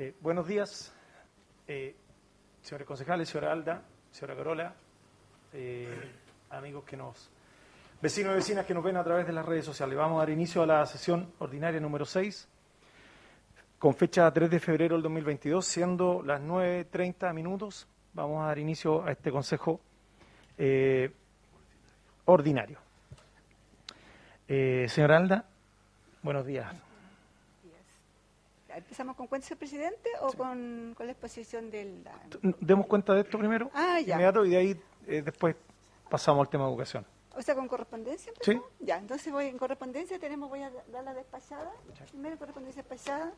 Eh, buenos días, eh, señores concejales, señora Alda, señora Carola, eh, amigos que nos, vecinos y vecinas que nos ven a través de las redes sociales. Vamos a dar inicio a la sesión ordinaria número 6, con fecha 3 de febrero del 2022, siendo las 9.30 minutos. Vamos a dar inicio a este consejo eh, ordinario. Señora Alda, buenos días. ¿Empezamos con cuentas del presidente o con, con la exposición del... Demos cuenta de esto primero, Ah, ya. inmediato, y de ahí eh, después pasamos al tema de educación. O sea, con correspondencia. Sí. empezamos? Ya, entonces voy en correspondencia, tenemos, voy a dar la despachada. Primero correspondencia despachada.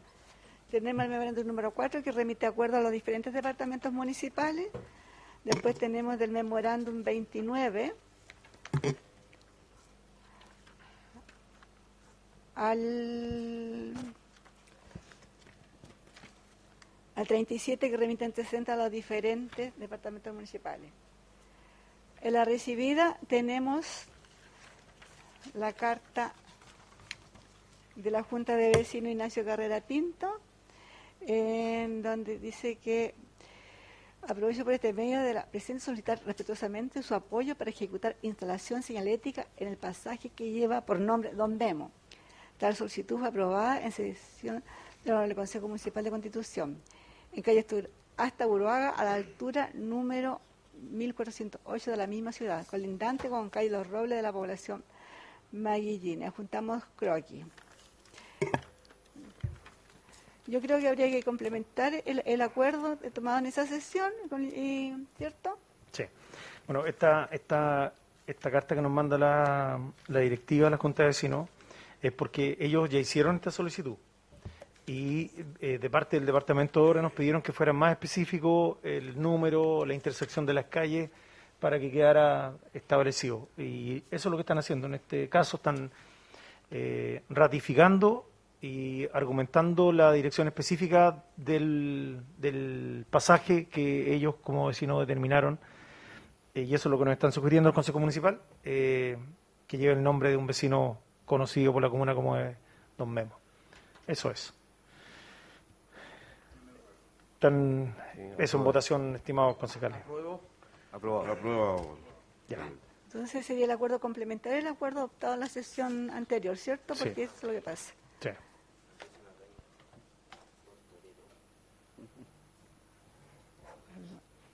Tenemos el memorándum número 4 que remite acuerdo a los diferentes departamentos municipales. Después tenemos del memorándum 29 al al 37 que remite antecedentes a los diferentes departamentos municipales. En la recibida tenemos la carta de la Junta de Vecinos Ignacio Carrera Pinto, en donde dice que aprovecho por este medio de la presente solicitar respetuosamente su apoyo para ejecutar instalación señalética en el pasaje que lleva por nombre Don Memo. Tal solicitud fue aprobada en sesión del Consejo Municipal de Constitución, en calle Estur- hasta Buruaga, a la altura número 1408 de la misma ciudad, colindante con calle Los Robles de la población Maguillina. Juntamos croquis. Yo creo que habría que complementar el, acuerdo tomado en esa sesión, con- ¿cierto? Sí. Bueno, esta, esta, esta carta que nos manda la, la directiva de la Junta de Vecinos es porque ellos ya hicieron esta solicitud y eh, de parte del Departamento de Obras nos pidieron que fuera más específico el número, la intersección de las calles para que quedara establecido. Y eso es lo que están haciendo. En este caso están eh, ratificando y argumentando la dirección específica del, del pasaje que ellos como vecinos determinaron eh, y eso es lo que nos están sugiriendo el Consejo Municipal, eh, que lleve el nombre de un vecino conocido por la comuna como es Don Memo. Eso es. Están, eso en votación, estimados concejales. Aprobado. Aprobado. Ya. Entonces sería el acuerdo complementario el acuerdo adoptado en la sesión anterior, ¿cierto? Sí. Porque eso es lo que pasa. Sí.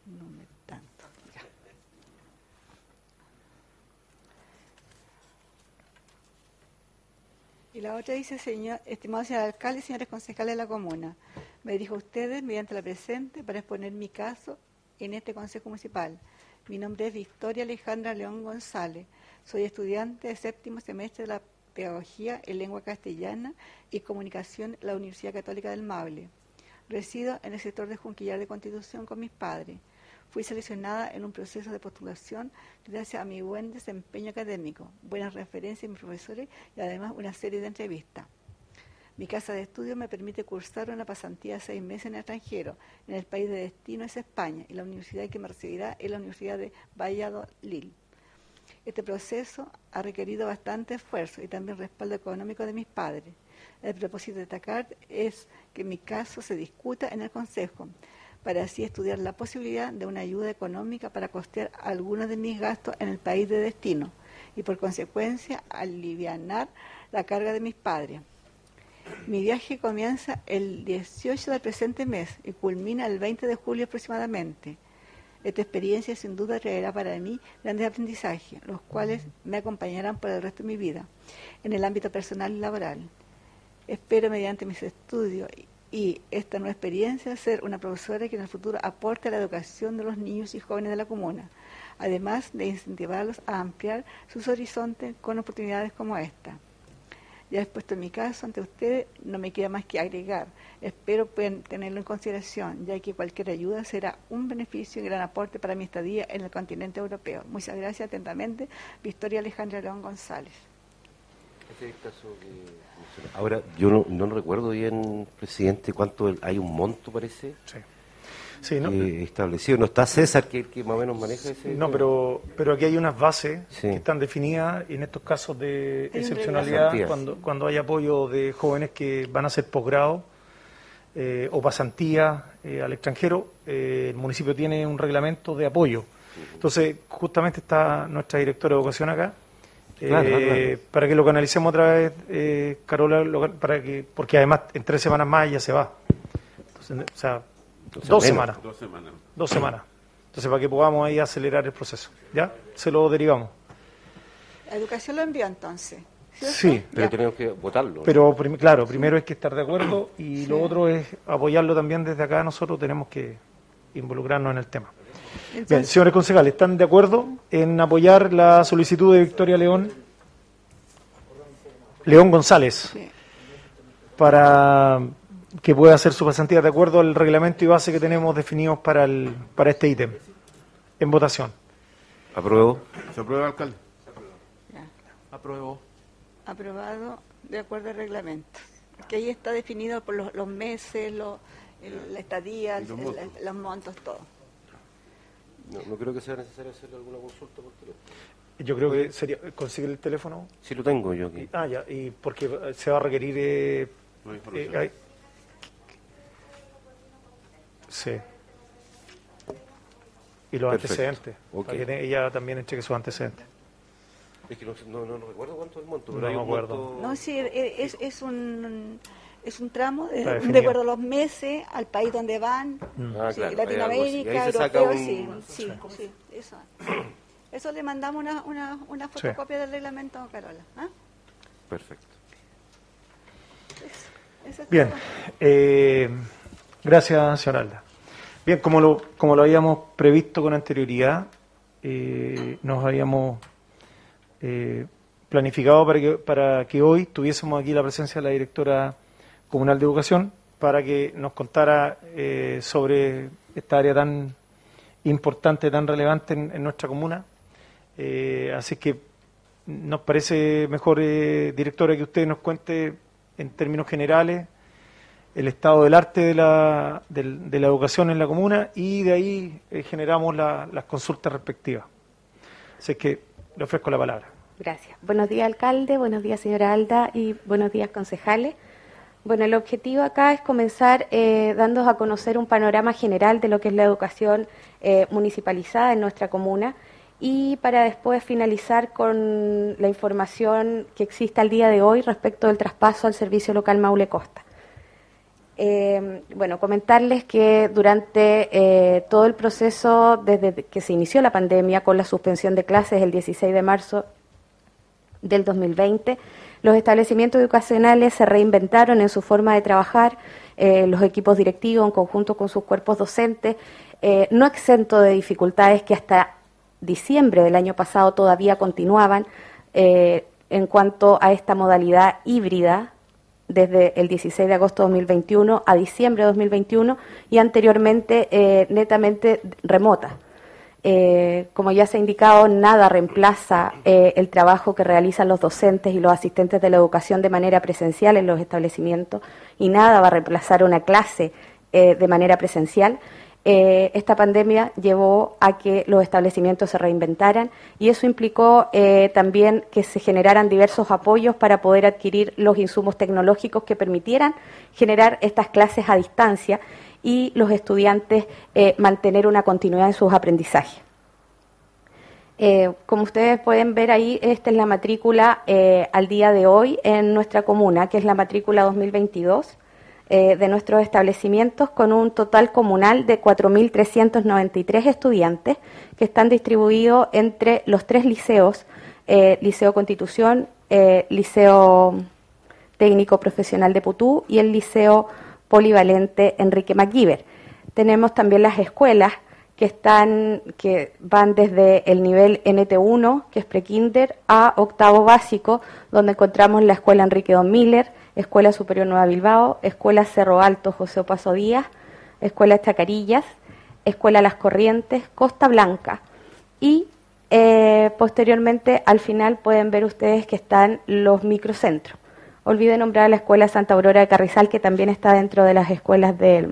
No me tanto. ya. Y la otra dice, señor, estimado señor alcalde y señores concejales de la comuna, me dirijo a ustedes mediante la presente para exponer mi caso en este consejo municipal. Mi nombre es Victoria Alejandra León González. Soy estudiante de séptimo semestre de la Pedagogía en Lengua Castellana y Comunicación en la Universidad Católica del Maule. Resido en el sector de Junquillar de Constitución con mis padres. Fui seleccionada en un proceso de postulación gracias a mi buen desempeño académico, buenas referencias de mis profesores y además una serie de entrevistas. Mi casa de estudio me permite cursar una pasantía de seis meses en el extranjero. En el país de destino es España y la universidad que me recibirá es la Universidad de Valladolid. Este proceso ha requerido bastante esfuerzo y también respaldo económico de mis padres. El propósito de destacar es que mi caso se discuta en el Consejo, para así estudiar la posibilidad de una ayuda económica para costear algunos de mis gastos en el país de destino y por consecuencia alivianar la carga de mis padres. Mi viaje comienza el 18 del presente mes y culmina el 20 de julio aproximadamente. Esta experiencia sin duda traerá para mí grandes aprendizajes, los cuales me acompañarán por el resto de mi vida, en el ámbito personal y laboral. Espero mediante mis estudios y esta nueva experiencia ser una profesora que en el futuro aporte a la educación de los niños y jóvenes de la comuna, además de incentivarlos a ampliar sus horizontes con oportunidades como esta. Ya expuesto en mi caso ante ustedes, no me queda más que agregar. Espero puedan tenerlo en consideración, ya que cualquier ayuda será un beneficio y gran aporte para mi estadía en el continente europeo. Muchas gracias atentamente, Victoria Alejandra León González. Ese es el caso que- Ahora, yo no, no recuerdo bien, presidente, cuánto el- hay un monto, parece, Sí. Sí, ¿no? que establecido. No está César, que, que más o menos maneja ese. No, pero, pero aquí hay unas bases Sí. que están definidas y en estos casos de excepcionalidad, cuando, cuando hay apoyo de jóvenes que van a hacer posgrado, eh, o pasantía eh, al extranjero, el municipio tiene un reglamento de apoyo. Entonces, justamente está nuestra directora de educación acá, para que lo canalicemos otra vez, Carola, para que, porque además en tres semanas más ya se va. Entonces, o sea, dos semanas. Dos semanas. Dos semanas. Entonces, para que podamos ahí acelerar el proceso. ¿Ya? Se lo derivamos. La educación lo envió entonces. Sí, pero tenemos que votarlo. Pero claro, primero hay que estar de acuerdo y lo otro es apoyarlo también desde acá. Nosotros tenemos que involucrarnos en el tema. Bien, señores concejales, ¿están de acuerdo en apoyar la solicitud de Victoria León? León González, para que pueda hacer su pasantía de acuerdo al reglamento y base que tenemos definidos para, el, para este ítem. En votación. Apruebo. Se aprueba, alcalde. Apruebo. Aprobado de acuerdo al reglamento. Que ahí está definido por los, meses, los, la estadía, los, montos. todo. No, creo que sea necesario hacer alguna consulta por teléfono. Yo creo que sería. ¿Consigue el teléfono? Sí, lo tengo yo aquí. ah, ya, y porque se va a requerir. Eh, eh sí. Y los antecedentes. Para que ella también cheque sus antecedentes. Es que no, no, recuerdo cuánto es el monto. no me acuerdo. No, sí, es, es un es un tramo de, de, acuerdo a los meses, al país donde van, mm. ah, Latinoamérica, europeo, sí, sí, sí, eso. Eso le mandamos una, una, una fotocopia del reglamento a Carola. ¿ah? Perfecto. Bien, eh, gracias, señora Alda. Bien, como lo, como lo habíamos previsto con anterioridad, eh, nos habíamos eh, planificado para que, para que hoy tuviésemos aquí la presencia de la directora comunal de educación para que nos contara eh, sobre esta área tan importante, tan relevante en, nuestra comuna. Eh, así que nos parece mejor, directora, que usted nos cuente en términos generales el estado del arte de la, de, la educación en la comuna y de ahí generamos las consultas respectivas. Así que le ofrezco la palabra. Gracias. Buenos días, alcalde. Buenos días, señora Alda. Y buenos días, concejales. Bueno, el objetivo acá es comenzar eh, dándos a conocer un panorama general de lo que es la educación eh, municipalizada en nuestra comuna y para después finalizar con la información que existe al día de hoy respecto del traspaso al servicio local Maule Costa. Eh, bueno, comentarles que durante eh, todo el proceso, desde que se inició la pandemia con la suspensión de clases el 16 de marzo del 2020, los establecimientos educacionales se reinventaron en su forma de trabajar, eh, los equipos directivos en conjunto con sus cuerpos docentes, no exento de dificultades que hasta diciembre del año pasado todavía continuaban en cuanto a esta modalidad híbrida desde el 16 de agosto de 2021 a diciembre de 2021 y anteriormente eh, netamente remota. Eh, como ya se ha indicado, nada reemplaza eh, el trabajo que realizan los docentes y los asistentes de la educación de manera presencial en los establecimientos y nada va a reemplazar una clase de manera presencial. Eh, esta pandemia llevó a que los establecimientos se reinventaran y eso implicó eh, también que se generaran diversos apoyos para poder adquirir los insumos tecnológicos que permitieran generar estas clases a distancia y los estudiantes eh, mantener una continuidad en sus aprendizajes. como ustedes pueden ver ahí, esta es la matrícula al día de hoy en nuestra comuna, que es la matrícula 2022. Eh, de nuestros establecimientos con un total comunal de 4.393 estudiantes que están distribuidos entre los tres liceos, eh, Liceo Constitución, eh, Liceo Técnico Profesional de Putú y el Liceo Polivalente Enrique MacGyver. Tenemos también las escuelas que están que van desde el nivel NT1, que es prekinder, a octavo básico, donde encontramos la escuela Enrique Don Miller, Escuela Superior Nueva Bilbao, Escuela Cerro Alto José Opaso Díaz, Escuela Chacarillas, Escuela Las Corrientes, Costa Blanca. Y eh, posteriormente, al final, pueden ver ustedes que están los microcentros. Olvide nombrar la Escuela Santa Aurora de Carrizal, que también está dentro de las escuelas de,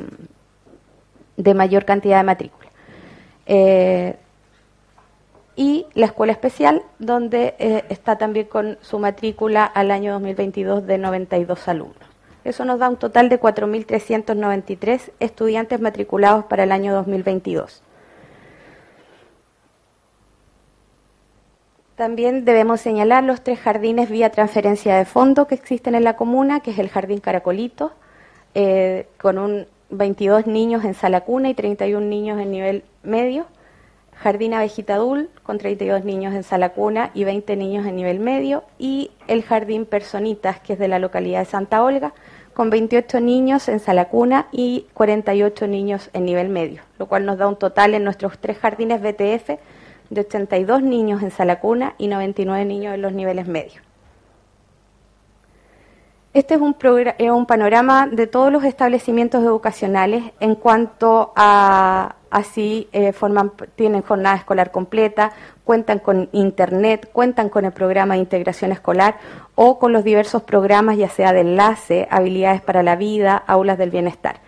de mayor cantidad de matrícula. Eh, y la escuela especial, donde eh, está también con su matrícula al año 2022 de 92 alumnos. Eso nos da un total de 4.393 estudiantes matriculados para el año 2022. También debemos señalar los tres jardines vía transferencia de fondo que existen en la comuna, que es el Jardín Caracolito, eh, con un 22 niños en sala cuna y 31 niños en nivel medio, Jardín Avejitadul con 32 niños en sala cuna y 20 niños en nivel medio, y el Jardín Personitas, que es de la localidad de Santa Olga, con 28 niños en sala cuna y 48 niños en nivel medio, lo cual nos da un total en nuestros tres jardines BTF de 82 niños en sala cuna y 99 niños en los niveles medios. Este es un, un, panorama de todos los establecimientos educacionales en cuanto a así eh, forman, tienen jornada escolar completa, cuentan con internet, cuentan con el programa de integración escolar o con los diversos programas, ya sea de enlace, habilidades para la vida, aulas del bienestar.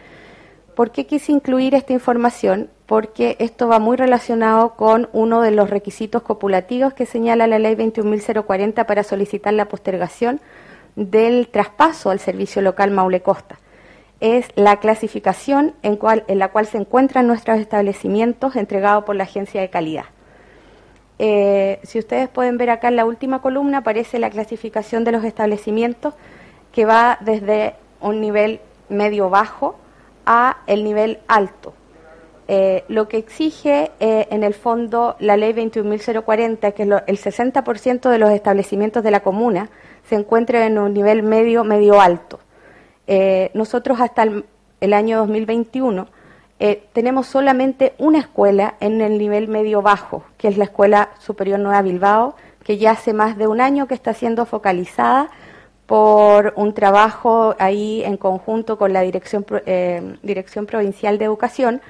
¿Por qué quise incluir esta información? Porque esto va muy relacionado con uno de los requisitos copulativos que señala la ley 21.040 para solicitar la postergación del traspaso al servicio local Maule Costa. Es la clasificación en, la cual se encuentran nuestros establecimientos entregados por la agencia de calidad. Eh, si ustedes pueden ver acá en la última columna aparece la clasificación de los establecimientos que va desde un nivel medio-bajo a el nivel alto. Eh, lo que exige eh, en el fondo la ley 21.040, que es el 60% de los establecimientos de la comuna se encuentran en un nivel medio, medio alto. Eh, nosotros hasta el, año 2021 tenemos solamente una escuela en el nivel medio bajo, que es la Escuela Superior Nueva Bilbao, que ya hace más de un año que está siendo focalizada por un trabajo ahí en conjunto con la Dirección, eh, Dirección Provincial de Educación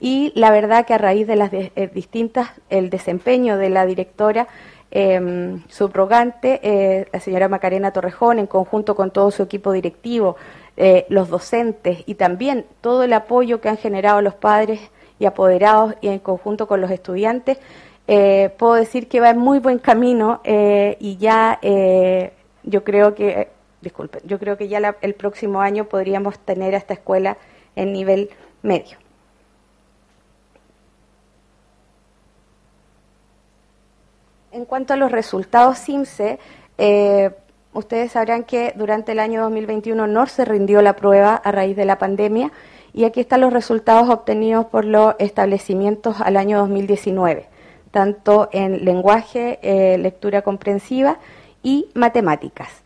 y la verdad que a raíz de las eh, distintas, el desempeño de la directora eh, subrogante, eh, la señora Macarena Torrejón, en conjunto con todo su equipo directivo, los docentes y también todo el apoyo que han generado los padres y apoderados y en conjunto con los estudiantes, puedo decir que va en muy buen camino y ya yo creo que, disculpen, yo creo que ya el próximo año podríamos tener a esta escuela en nivel medio. En cuanto a los resultados CIMSE, eh, ustedes sabrán que durante el año 2021 no se rindió la prueba a raíz de la pandemia y aquí están los resultados obtenidos por los establecimientos al año 2019, tanto en lenguaje, eh, lectura comprensiva y matemáticas.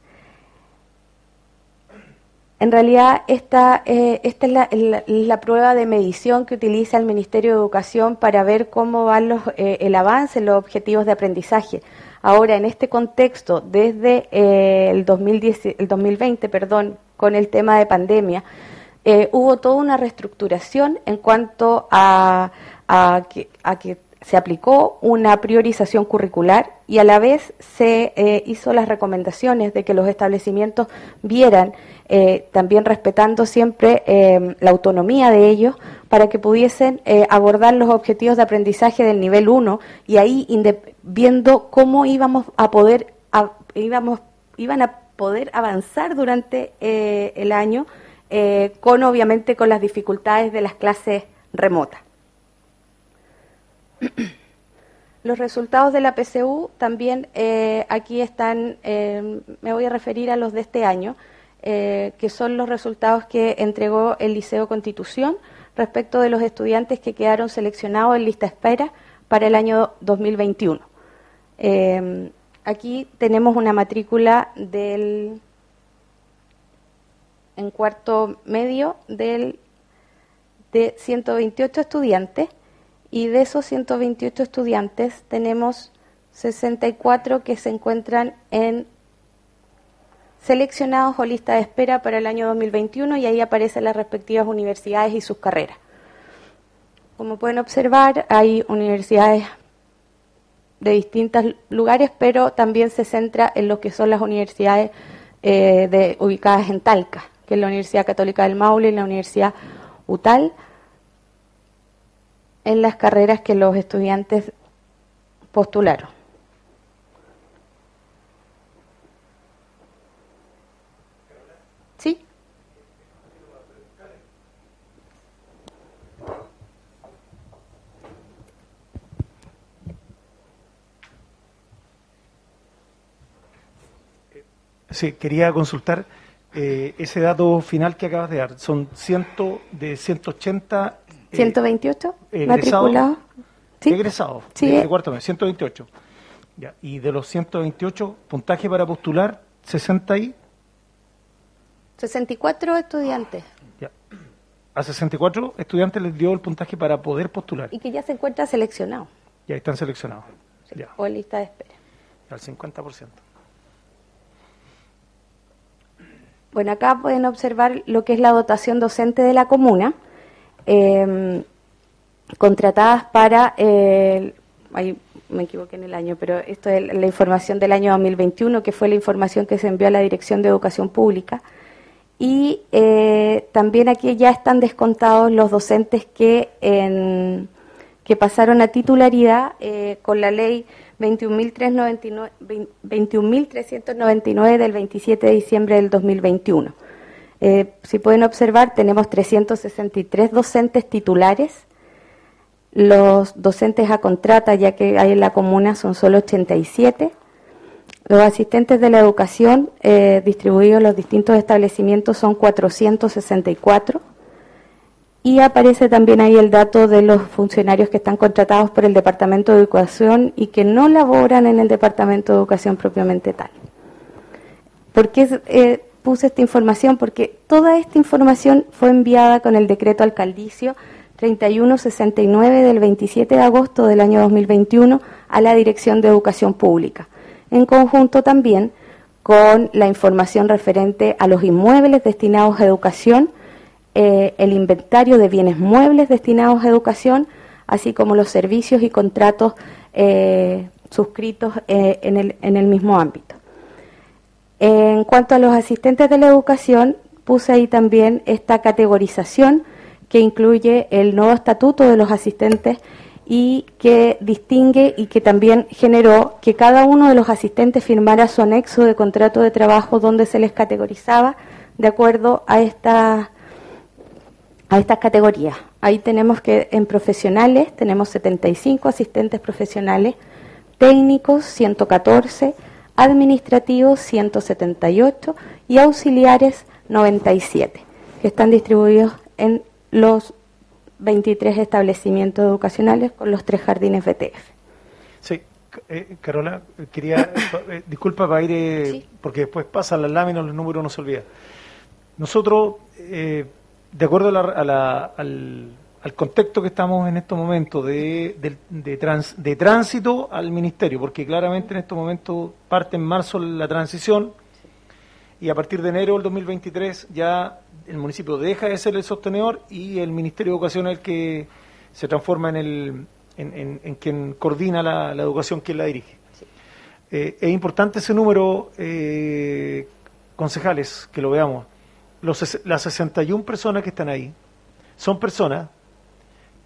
En realidad, esta, eh, esta es la, prueba de medición que utiliza el Ministerio de Educación para ver cómo va los, eh, el avance en los objetivos de aprendizaje. Ahora, en este contexto, desde eh, el, 2010, el 2020, perdón, con el tema de pandemia, hubo toda una reestructuración en cuanto a, a, que, a que se aplicó una priorización curricular y a la vez se eh, hizo las recomendaciones de que los establecimientos vieran, eh, también respetando siempre eh, la autonomía de ellos, para que pudiesen abordar los objetivos de aprendizaje del nivel 1 y ahí viendo cómo íbamos a poder, íbamos, iban a poder avanzar durante el año, con obviamente con las dificultades de las clases remotas. Los resultados de la PCU también eh, aquí están, eh, me voy a referir a los de este año, eh, que son los resultados que entregó el Liceo Constitución respecto de los estudiantes que quedaron seleccionados en lista espera para el año 2021. aquí tenemos una matrícula del en cuarto medio del, de 128 estudiantes y de esos 128 estudiantes tenemos 64 que se encuentran en seleccionados o lista de espera para el año 2021 y ahí aparecen las respectivas universidades y sus carreras. Como pueden observar, hay universidades de distintos lugares, pero también se centra en lo que son las universidades eh, de, ubicadas en Talca, que es la Universidad Católica del Maule y la Universidad UTAL en las carreras que los estudiantes postularon. ¿Sí? Quería consultar eh, ese dato final que acabas de dar. Son ciento, de 180 eh, 128 matriculados. ¿Sí? Egresados sí. de cuarto mes, 128. Ya. Y de los 128, puntaje para postular, 60 y... 64 estudiantes. Ya. A 64 estudiantes les dio el puntaje para poder postular. Y que ya se encuentran seleccionados. Ya están seleccionados. ya. O lista de espera. Al 50%. Bueno, acá pueden observar lo que es la dotación docente de la comuna, em, contratadas para, ahí me equivoqué en el año, pero esto es la información del año 2021, que fue la información que se envió a la Dirección de Educación Pública. Y eh, también aquí ya están descontados los docentes que, que pasaron a titularidad eh, con la ley 21.399 del 27 de diciembre del 2021. Eh, si pueden observar, tenemos 363 docentes titulares. Los docentes a contrata, ya que hay en la comuna, son solo 87 los asistentes de la educación eh, distribuidos en los distintos establecimientos son 464 y aparece también ahí el dato de los funcionarios que están contratados por el Departamento de Educación y que no laboran en el Departamento de Educación propiamente tal. ¿Por qué eh, puse esta información? Porque toda esta información fue enviada con el decreto alcaldicio 3169 del 27 de agosto del año 2021 a la Dirección de Educación Pública en conjunto también con la información referente a los inmuebles destinados a educación, eh, el inventario de bienes muebles destinados a educación, así como los servicios y contratos eh, suscritos eh, en, el, en el mismo ámbito. En cuanto a los asistentes de la educación, puse ahí también esta categorización que incluye el nuevo estatuto de los asistentes y que distingue y que también generó que cada uno de los asistentes firmara su anexo de contrato de trabajo donde se les categorizaba de acuerdo a esta a estas categorías. Ahí tenemos que en profesionales tenemos 75 asistentes profesionales, técnicos 114, administrativos 178 y auxiliares 97, que están distribuidos en los 23 establecimientos educacionales con los tres jardines BTF. Sí, eh, Carola, quería, eh, disculpa para ir, eh, porque después pasan las láminas, los números no se olvidan. Nosotros, de acuerdo al, contexto que estamos en estos momentos de, de, de tránsito al ministerio, porque claramente en estos momentos parte en marzo la transición y a partir de enero del 2023 ya el municipio deja de ser el sostenedor y el Ministerio de Educación es el que se transforma en, el, en, quien coordina la, educación, quien la dirige. Eh, es importante ese número, eh, concejales, que lo veamos. Los, las 61 personas que están ahí son personas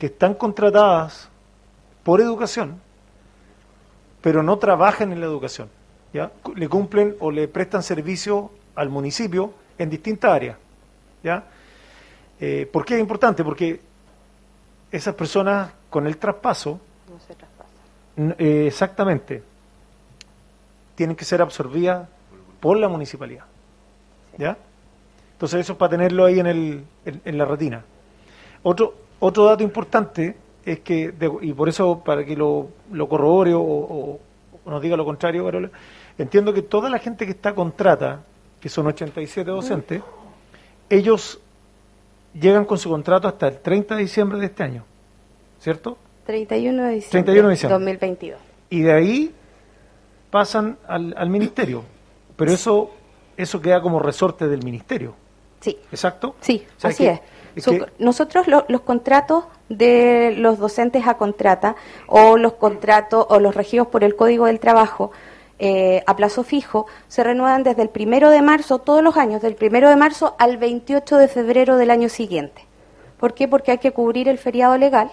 que están contratadas por educación, pero no trabajan en la educación. ¿ya? Le cumplen o le prestan servicio al municipio en distintas áreas. ¿ya? Eh, ¿Por qué es importante? Porque esas personas con el traspaso, no se traspasan. Eh, exactamente, tienen que ser absorbidas por la municipalidad. ¿Ya? Entonces eso es para tenerlo ahí en, el, en, la retina. Otro, otro dato importante es que, y por eso para que lo, lo corrobore o, nos diga lo contrario, entiendo que toda la gente que está contrata, que son 87 docentes, ellos llegan con su contrato hasta el 30 de diciembre de este año, ¿cierto? 31 de diciembre, 31 de diciembre. 2022. Y de ahí pasan al, ministerio, pero eso eso queda como resorte del ministerio. Sí. ¿Exacto? Sí, así es. Nosotros los contratos de los docentes a contrata o los contratos o los regidos por el Código del Trabajo eh, a plazo fijo se renuevan desde el primero de marzo, todos los años, del primero de marzo al 28 de febrero del año siguiente. ¿Por qué? Porque hay que cubrir el feriado legal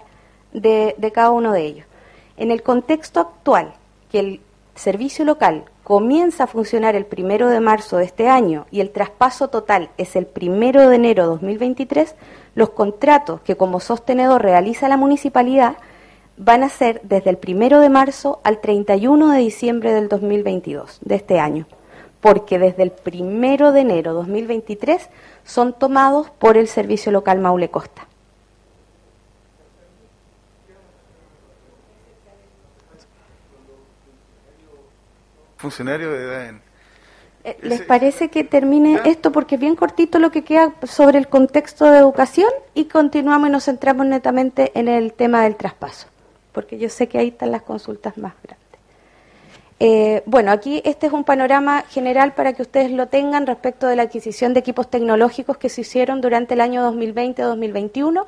de, de cada uno de ellos. En el contexto actual, que el servicio local comienza a funcionar el primero de marzo de este año y el traspaso total es el primero de enero de 2023, los contratos que como sostenedor realiza la municipalidad van a ser desde el primero de marzo al 31 de diciembre del 2022, de este año. porque desde el primero de enero de 2023 son tomados por el Servicio Local Maule Costa. Funcionarios de eh, ¿Les parece que termine esto? Porque es bien cortito lo que queda sobre el contexto de educación y continuamos y nos centramos netamente en el tema del traspaso, porque yo sé que ahí están las consultas más grandes. Eh, bueno, aquí este es un panorama general para que ustedes lo tengan respecto de la adquisición de equipos tecnológicos que se hicieron durante el año 2020-2021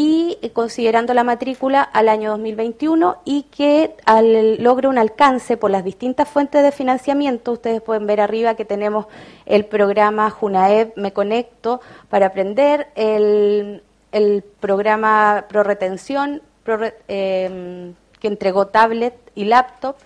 y considerando la matrícula al año 2021 y que al, logre un alcance por las distintas fuentes de financiamiento. Ustedes pueden ver arriba que tenemos el programa Junaeb Me Conecto para aprender, el, el programa Pro Retención eh, que entregó tablet y laptop,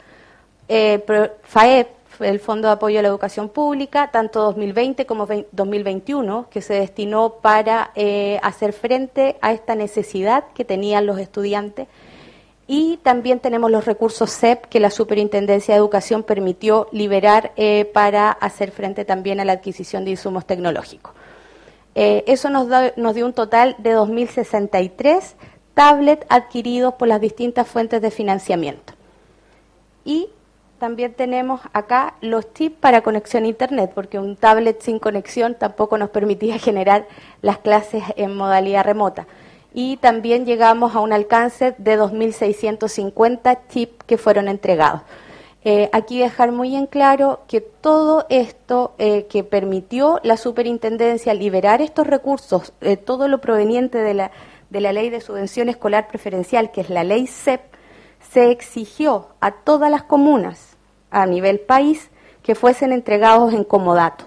eh, FAEP, el Fondo de Apoyo a la Educación Pública, tanto 2020 como 2021, que se destinó para eh, hacer frente a esta necesidad que tenían los estudiantes. Y también tenemos los recursos CEP que la Superintendencia de Educación permitió liberar eh, para hacer frente también a la adquisición de insumos tecnológicos. eso nos, nos dio un total de 2.063 tablets adquiridos por las distintas fuentes de financiamiento. Y también tenemos acá los tips para conexión a Internet, porque un tablet sin conexión tampoco nos permitía generar las clases en modalidad remota. Y también llegamos a un alcance de 2.650 chips que fueron entregados. Eh, aquí dejar muy en claro que todo esto eh, que permitió la superintendencia liberar estos recursos, eh, todo lo proveniente de la, de la ley de subvención escolar preferencial, que es la ley CEP, se exigió a todas las comunas a nivel país que fuesen entregados en comodato.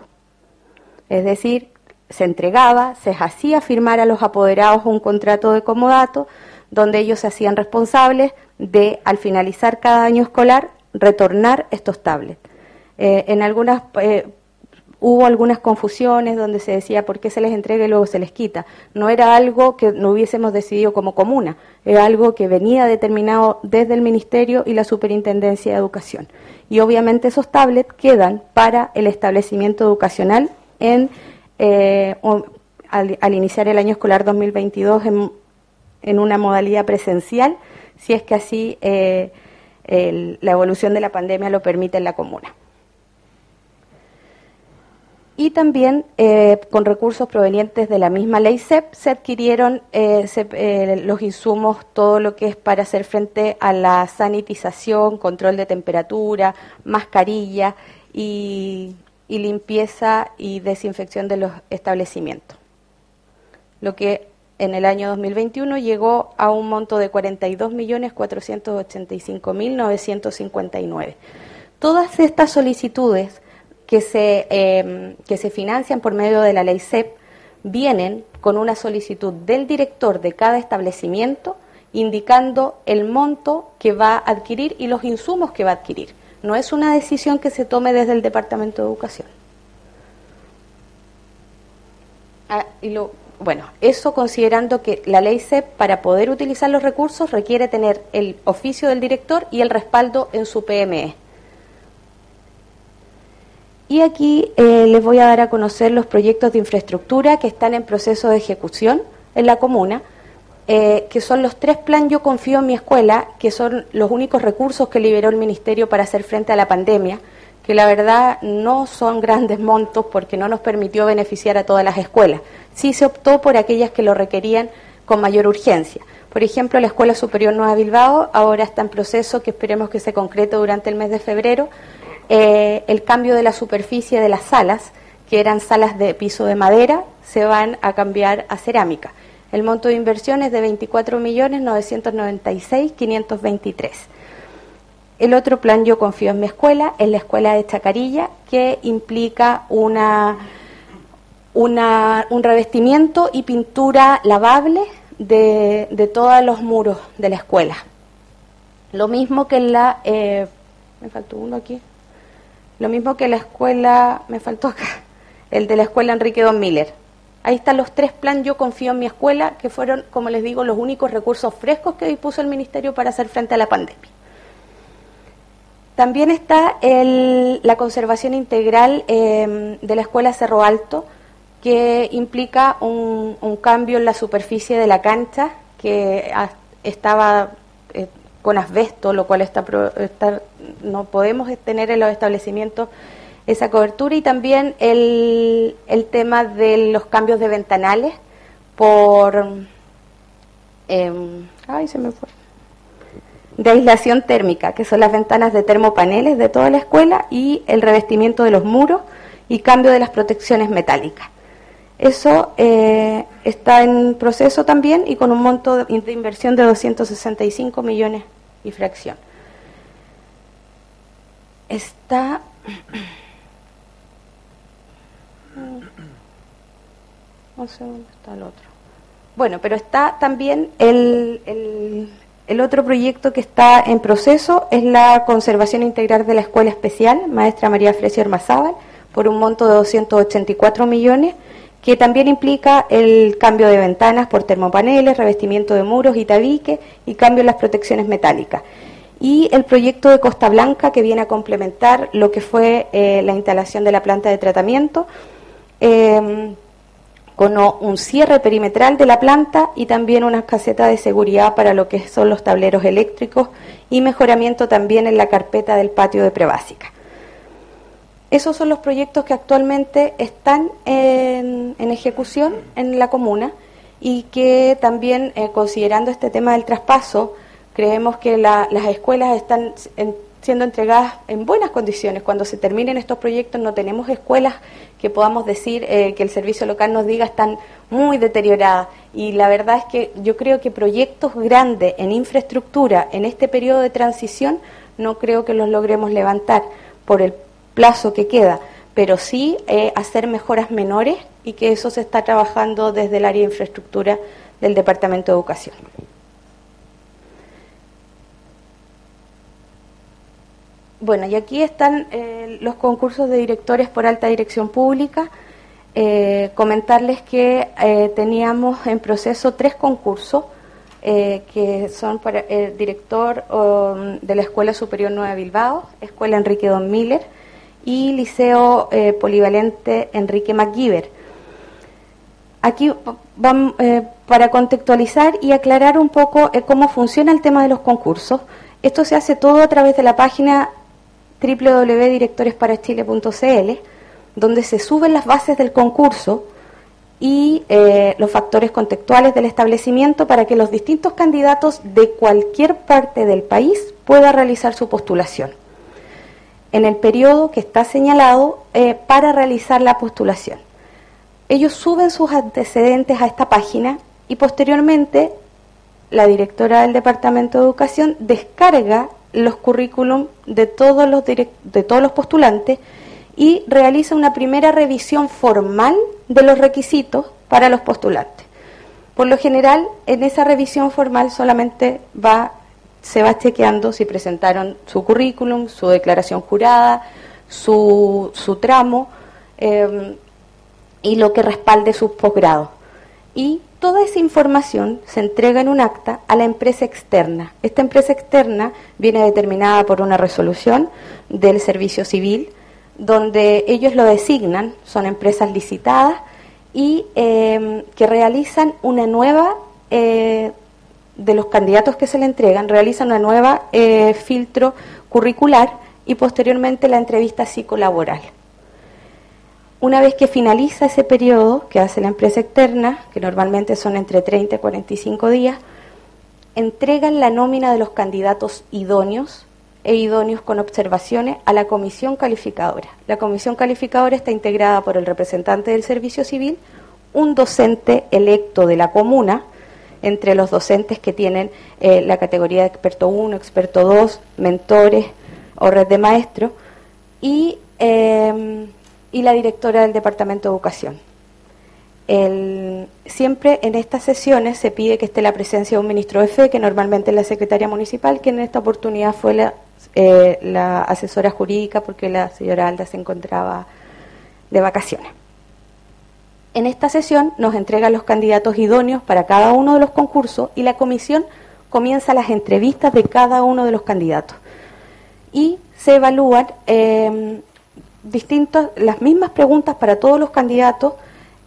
Es decir, se entregaba, se hacía firmar a los apoderados un contrato de comodato donde ellos se hacían responsables de, al finalizar cada año escolar, retornar estos tablets. Eh, en algunas eh, hubo algunas confusiones donde se decía por qué se les entrega y luego se les quita. No era algo que no hubiésemos decidido como comuna, era algo que venía determinado desde el Ministerio y la Superintendencia de Educación. Y obviamente esos tablets quedan para el establecimiento educacional en, eh, al, iniciar el año escolar 2022 en, en, una modalidad presencial, si es que así eh, la evolución de la pandemia lo permite en la comuna y también eh, con recursos provenientes de la misma ley CEP se adquirieron eh, eh, los insumos, todo lo que es para hacer frente a la sanitización, control de temperatura, mascarilla y, y limpieza y desinfección de los establecimientos. Lo que en el año 2021 llegó a un monto de 42.485.959. Todas estas solicitudes que se, em, que se financian por medio de la ley CEP vienen con una solicitud del director de cada establecimiento indicando el monto que va a adquirir y los insumos que va a adquirir. No es una decisión que se tome desde el Departamento de Educación. Ah, y lo, bueno, eso considerando que la ley CEP para poder utilizar los recursos requiere tener el oficio del director y el respaldo en su PME. Y aquí eh, les voy a dar a conocer los proyectos de infraestructura que están en proceso de ejecución en la comuna, eh, que son los tres plan Yo Confío en mi escuela, que son los únicos recursos que liberó el Ministerio para hacer frente a la pandemia, que la verdad no son grandes montos porque no nos permitió beneficiar a todas las escuelas. Sí se optó por aquellas que lo requerían con mayor urgencia. Por ejemplo, la Escuela Superior Nueva Bilbao ahora está en proceso que esperemos que se concrete durante el mes de febrero eh, el cambio de la superficie de las salas, que eran salas de piso de madera, se van a cambiar a cerámica. El monto de inversión es de 24.996.523. El otro plan Yo confío en mi escuela es la escuela de Chacarilla, que implica una, una, un revestimiento y pintura lavable de, de, todos los muros de la escuela. Lo mismo que en la... Eh, me faltó uno aquí. Lo mismo que la escuela, me faltó acá, el de la escuela Enrique Don Miller. Ahí están los tres planes Yo confío en mi escuela, que fueron, como les digo, los únicos recursos frescos que dispuso el Ministerio para hacer frente a la pandemia. También está la conservación integral em, de la Escuela Cerro Alto, que implica un, cambio en la superficie de la cancha, que estaba con asbesto, lo cual está, no podemos tener en los establecimientos esa cobertura, y también el, el tema de los cambios de ventanales por... Em, ay, se me fue de aislación térmica, que son las ventanas de termopaneles de toda la escuela y el revestimiento de los muros y cambio de las protecciones metálicas. Eso eh, está en proceso también y con un monto de inversión de 265 millones y fracción. Está... No sé está el otro. Bueno, pero está también el el otro proyecto que está en proceso es la conservación integral de la Escuela Especial, maestra María Fresia Armazábal, por un monto de 284 millones, que también implica el cambio de ventanas por termopaneles, revestimiento de muros y tabique y cambio en las protecciones metálicas. Y el proyecto de Costa Blanca, que viene a complementar lo que fue eh, la instalación de la planta de tratamiento. Eh, con un cierre perimetral de la planta y también una caseta de seguridad para lo que son los tableros eléctricos y mejoramiento también en la carpeta del patio de prebásica. Esos son los proyectos que actualmente están en, ejecución en la comuna y que también, eh, considerando este tema del traspaso, creemos que las escuelas están siendo entregadas en buenas condiciones. Cuando se terminen estos proyectos no tenemos escuelas que podamos decir eh, que el servicio local nos diga están muy deterioradas. Y la verdad es que yo creo que proyectos grandes en infraestructura en este periodo de transición no creo que los logremos levantar por el plazo que queda, pero sí eh, hacer mejoras menores y que eso se está trabajando desde el área de infraestructura del Departamento de Educación. Bueno, y aquí están eh, los concursos de directores por alta dirección pública. Eh, comentarles que teníamos en proceso tres concursos que son para el director um, de la Escuela Superior Nueva Bilbao, Escuela Enrique Don Miller y Liceo Polivalente Enrique MacGyver. Aquí vamos, para contextualizar y aclarar un poco cómo funciona el tema de los concursos. Esto se hace todo a través de la página www.directoresparachile.cl, donde se suben las bases del concurso y eh, los factores contextuales del establecimiento para que los distintos candidatos de cualquier parte del país puedan realizar su postulación en el periodo que está señalado eh, para realizar la postulación. Ellos suben sus antecedentes a esta página y posteriormente la directora del Departamento de Educación descarga los currículum de todos los, de todos los postulantes y realiza una primera revisión formal de los requisitos para los postulantes. Por lo general, en esa revisión formal solamente va, se va chequeando si presentaron su currículum, su declaración jurada, su, su tramo eh, y lo que respalde sus posgrados. Y toda esa información se entrega en un acta a la empresa externa. Esta empresa externa viene determinada por una resolución del servicio civil, donde ellos lo designan, son empresas licitadas y eh, que realizan una nueva, eh, de los candidatos que se le entregan, realizan una nueva eh, filtro curricular y posteriormente la entrevista psicolaboral. Una vez que finaliza ese periodo que hace la empresa externa, que normalmente son entre 30 y 45 días, entregan la nómina de los candidatos idóneos e idóneos con observaciones a la comisión calificadora. La comisión calificadora está integrada por el representante del servicio civil, un docente electo de la comuna, entre los docentes que tienen eh, la categoría de experto 1, experto 2, mentores o red de maestros, y eh, y la directora del Departamento de Educación. siempre en estas sesiones se pide que esté la presencia de un ministro de fe, que normalmente es la secretaria municipal, que en esta oportunidad fue la, eh, la asesora jurídica porque la señora Alda se encontraba de vacaciones. En esta sesión nos entregan los candidatos idóneos para cada uno de los concursos y la comisión comienza las entrevistas de cada uno de los candidatos y se evalúan eh, distintos, las mismas preguntas para todos los candidatos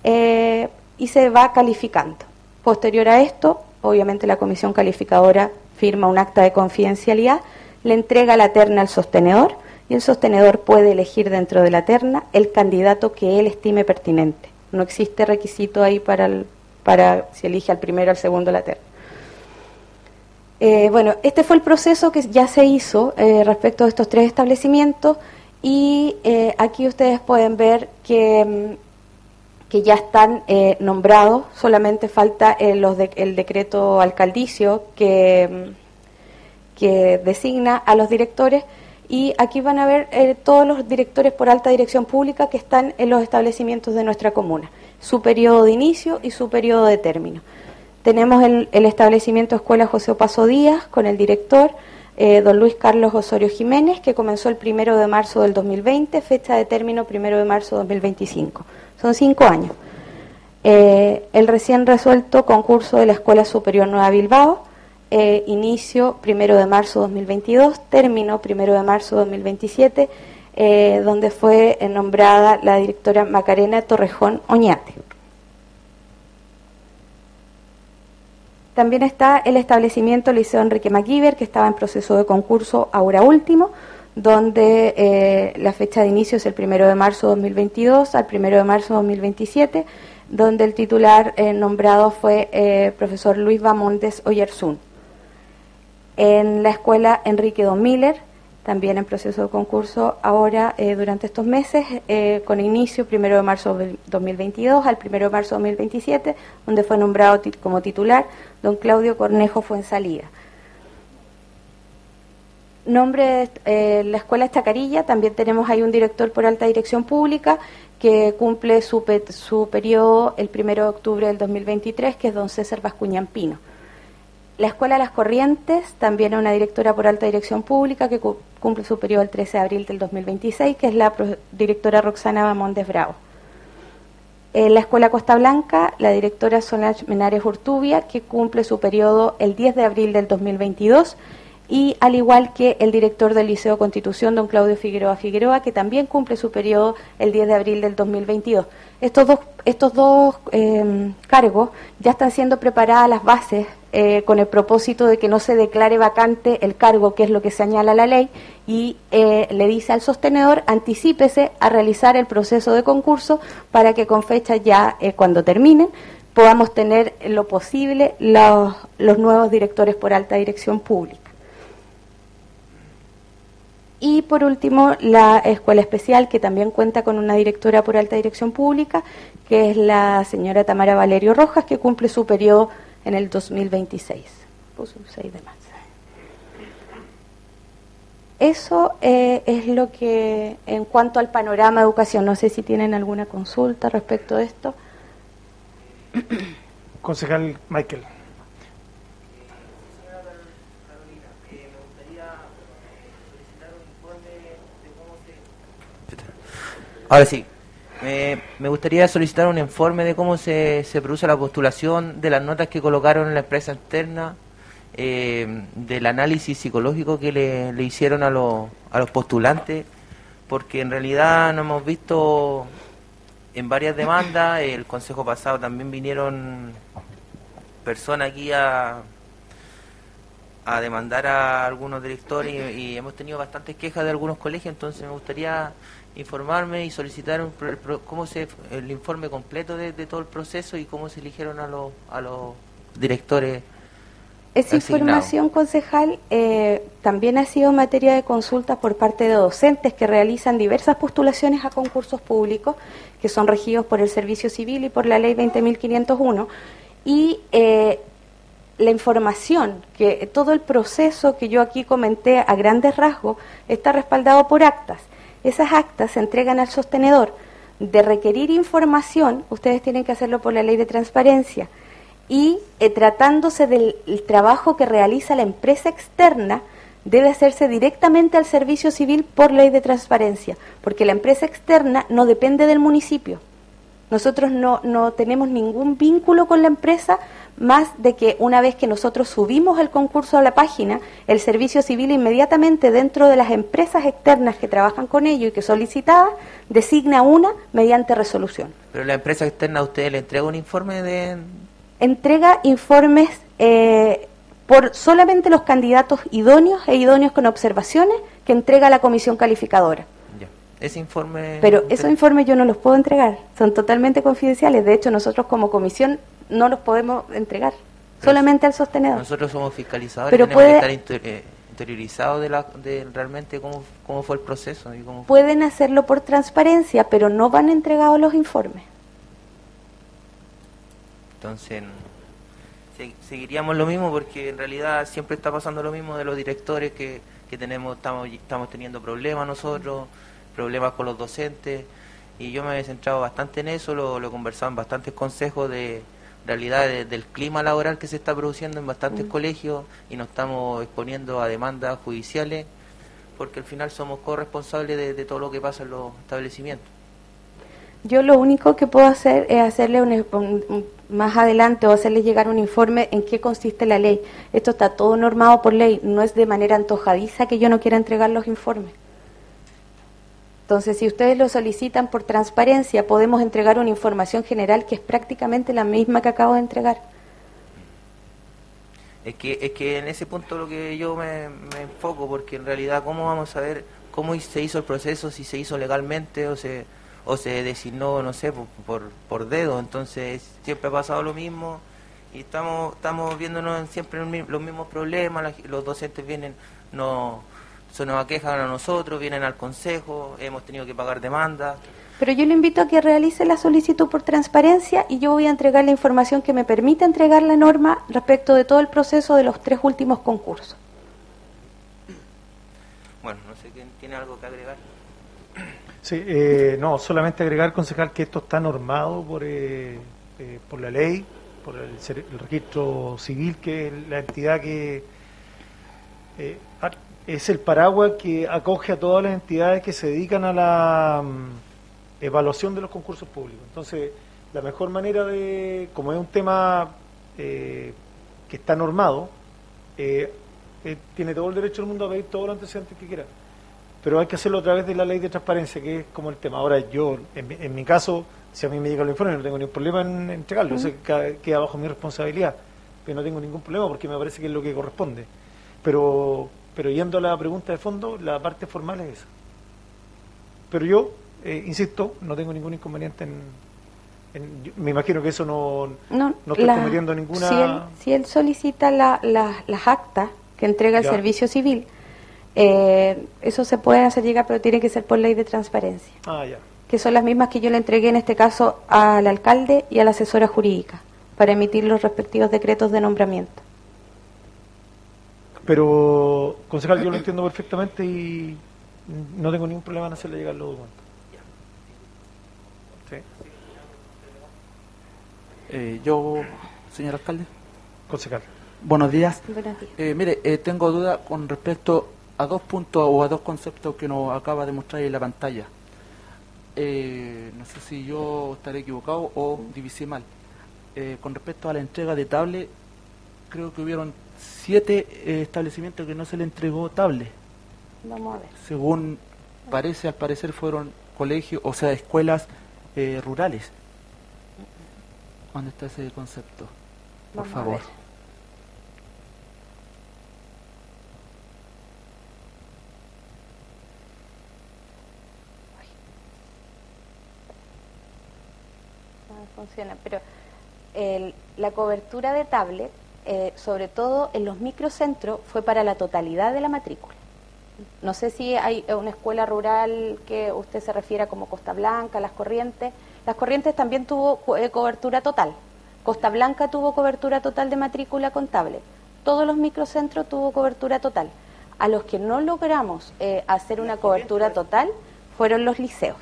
eh, y se va calificando. Posterior a esto, obviamente la comisión calificadora firma un acta de confidencialidad, le entrega la terna al sostenedor y el sostenedor puede elegir dentro de la terna el candidato que él estime pertinente. No existe requisito ahí para, para si elige al primero al segundo la terna. Eh, bueno, este fue el proceso que ya se hizo eh, respecto a estos tres establecimientos y eh, aquí ustedes pueden ver que, mm, que ya están nombrados, solamente falta los el decreto alcaldicio que, mm, que designa a los directores y aquí van a ver todos los directores por alta dirección pública que están en los establecimientos de nuestra comuna, su periodo de inicio y su periodo de término. Tenemos el, establecimiento Escuela José Opaso Díaz con el director eh, don Luis Carlos Osorio Jiménez, que comenzó el primero de marzo del 2020, fecha de término primero de marzo de 2025. Son cinco años. Eh, el recién resuelto concurso de la Escuela Superior Nueva Bilbao, eh, inicio primero de marzo de 2022, término primero de marzo de 2027, donde fue nombrada la directora Macarena Torrejón Oñate. También está el establecimiento Liceo Enrique MacGyver, que estaba en proceso de concurso ahora último, donde eh, la fecha de inicio es el primero de marzo de 2022 al primero de marzo de 2027, donde el titular eh, nombrado fue eh, profesor Luis Bamontes Oyersun. En la escuela Enrique Don Miller, también en proceso de concurso ahora eh, durante estos meses, eh, con inicio primero de marzo de 2022 al primero de marzo de 2027, donde fue nombrado como titular don Claudio Cornejo Fuensalida. Nombre eh, la Escuela Estacarilla, también tenemos ahí un director por alta dirección pública que cumple su, su periodo el primero de octubre del 2023, que es don César Bascuñampino. La Escuela Las Corrientes, también una directora por alta dirección pública que cumple su periodo el 13 de abril del 2026, que es la directora Roxana Bamondes Bravo. La Escuela Costa Blanca, la directora Solange Menares Urtubia, que cumple su periodo el 10 de abril del 2022, y al igual que el director del Liceo Constitución, don Claudio Figueroa Figueroa, que también cumple su periodo el 10 de abril del 2022. Estos dos, estos dos eh, cargos ya están siendo preparadas las bases eh, con el propósito de que no se declare vacante el cargo, que es lo que señala la ley, y eh, le dice al sostenedor, anticípese a realizar el proceso de concurso para que con fecha ya eh, cuando terminen podamos tener lo posible los, los nuevos directores por alta dirección pública. Y por último, la escuela especial, que también cuenta con una directora por alta dirección pública, que es la señora Tamara Valerio Rojas, que cumple su periodo en el 2026. Puso un 6 de marzo. Eso eh, es lo que, en cuanto al panorama de educación, no sé si tienen alguna consulta respecto a esto. Concejal Michael. Ahora sí, me gustaría solicitar un informe de cómo se, se, produce la postulación de las notas que colocaron en la empresa externa, eh, del análisis psicológico que le, le hicieron a, los, a los postulantes, porque en realidad no hemos visto en varias demandas, el consejo pasado también vinieron personas aquí a, a demandar a algunos directores y, y hemos tenido bastantes quejas de algunos colegios, entonces me gustaría informarme y solicitar cómo se el informe completo de, todo el proceso y cómo se eligieron a los a los directores esa información concejal eh, también ha sido materia de consulta por parte de docentes que realizan diversas postulaciones a concursos públicos que son regidos por el Servicio Civil y por la Ley 20.501 y eh, la información, que todo el proceso que yo aquí comenté a grandes rasgos está respaldado por actas. Esas actas se entregan al sostenedor. De requerir información, ustedes tienen que hacerlo por la ley de transparencia. Y eh, tratándose del trabajo que realiza la empresa externa, debe hacerse directamente al servicio civil por ley de transparencia, porque la empresa externa no depende del municipio. Nosotros no, no tenemos ningún vínculo con la empresa más de que una vez que nosotros subimos el concurso a la página, el servicio civil inmediatamente dentro de las empresas externas que trabajan con ello y que solicitadas, designa una mediante resolución. Pero la empresa externa a usted le entrega un informe de... Entrega informes eh, por solamente los candidatos idóneos e idóneos con observaciones que entrega la comisión calificadora. Ya. Ese informe... Pero esos informes yo no los puedo entregar, son totalmente confidenciales. De hecho, nosotros como comisión no los podemos entregar, solamente al sostenedor. Nosotros somos fiscalizadores, Pero tenemos puede- que estar inter- eh, interiorizados de, la, de realmente cómo, cómo fue el proceso. Y cómo. Pueden hacerlo por transparencia, pero no van entregados los informes. Entonces, se- seguiríamos lo mismo porque en realidad siempre está pasando lo mismo de los directores que, que tenemos, estamos, estamos teniendo problemas nosotros, problemas con los docentes. Y yo me he centrado bastante en eso, lo, lo he conversado en bastantes consejos de realidad de- del clima laboral que se está produciendo en bastantes colegios y nos estamos exponiendo a demandas judiciales porque al final somos corresponsables de, de todo lo que pasa en los establecimientos. Yo lo único que puedo hacer es hacerle un- más adelante o hacerle llegar un informe en qué consiste la ley. Esto está todo normado por ley, no es de manera antojadiza que yo no quiera entregar los informes. Entonces, si ustedes lo solicitan por transparencia, podemos entregar una información general que es prácticamente la misma que acabo de entregar. Es que, es que en ese punto lo que yo me, enfoco, porque en realidad, ¿cómo vamos a ver cómo se hizo el proceso, si se hizo legalmente o se, o se designó, no sé, por, por, por dedo? Entonces, siempre ha pasado lo mismo y estamos estamos viéndonos siempre los mismos problemas, los docentes vienen, no se nos aquejan a nosotros, vienen al consejo, hemos tenido que pagar demandas. Pero yo le invito a que realice la solicitud por transparencia y yo voy a entregar la información que me permite entregar la norma respecto de todo el proceso de los tres últimos concursos. Bueno, no sé quién tiene algo que agregar. Sí, eh, no, solamente agregar, concejal, que esto está normado por, eh, eh, por la ley, por el, el registro civil, que es la entidad que eh, es el paraguas que acoge a todas las entidades que se dedican a la mm, evaluación de los concursos públicos. Entonces, la mejor manera de, como es un tema eh, que está normado, eh, eh, tiene todo el derecho del mundo a pedir todos los antecedentes que quiera pero hay que hacerlo a través de la ley de transparencia, que es como el tema. Ahora, yo, en, mi- en mi caso, si a mí me llega el informe, no tengo ningún problema en entregarlo, o sea, queda, queda bajo mi responsabilidad, pero no tengo ningún problema porque me parece que es lo que corresponde. Pero, pero yendo a la pregunta de fondo, la parte formal es esa. Pero yo, eh, insisto, no tengo ningún inconveniente en... en- yo- me imagino que eso no, No, no estoy la- cometiendo ninguna... Si él, si él solicita la- la- las actas que entrega el Ya. servicio civil, eh, eso se puede hacer llegar, pero tiene que ser por ley de transparencia, Ah, ya. que son las mismas que yo le entregué en este caso al alcalde y a la asesora jurídica para emitir los respectivos decretos de nombramiento. Pero, concejal, yo lo entiendo perfectamente y no tengo ningún problema en hacerle llegar los documentos. Sí, Eh, yo, señor alcalde, concejal. buenos días. Buenos días. Eh, mire, eh, tengo duda con respecto a dos puntos o a dos conceptos que nos acaba de mostrar en la pantalla. Eh, no sé si yo estaré equivocado o divisé mal. Eh, con respecto a la entrega de tablet, creo que hubieron siete eh, establecimientos que no se le entregó tablet. Vamos a ver. Según parece, al parecer fueron colegios, o sea, escuelas eh, rurales. ¿Dónde está ese concepto? Por Vamos favor. No funciona, pero el- la cobertura de tablet, eh, sobre todo en los microcentros, fue para la totalidad de la matrícula. No sé si hay una escuela rural que usted se refiera como Costa Blanca, Las Corrientes. Las Corrientes también tuvo co- eh, cobertura total. Costa Blanca tuvo cobertura total de matrícula con tablet. Todos los microcentros tuvo cobertura total. A los que no logramos eh, hacer una cobertura total fueron los liceos.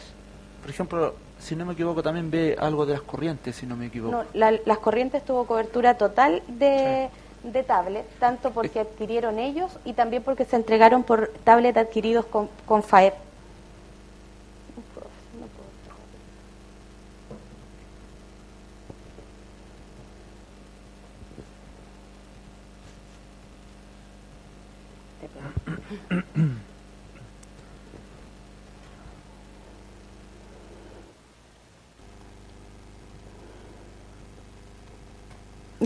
Por ejemplo, si no me equivoco, también ve algo de las corrientes, si no me equivoco. No, la, las corrientes tuvo cobertura total de, sí. de tablet, tanto porque adquirieron ellos y también porque se entregaron por tablet adquiridos con, con FAEP.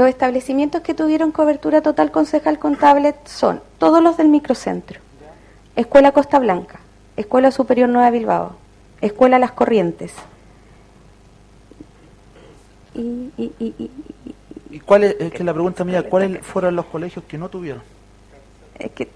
Los establecimientos que tuvieron cobertura total concejal con tablet son todos los del microcentro, Escuela Costa Blanca, Escuela Superior Nueva Bilbao, Escuela Las Corrientes. Y, y, y, y- y- ¿Y cuál es, es que la pregunta mía, cuáles fueron los colegios que no tuvieron? es, que,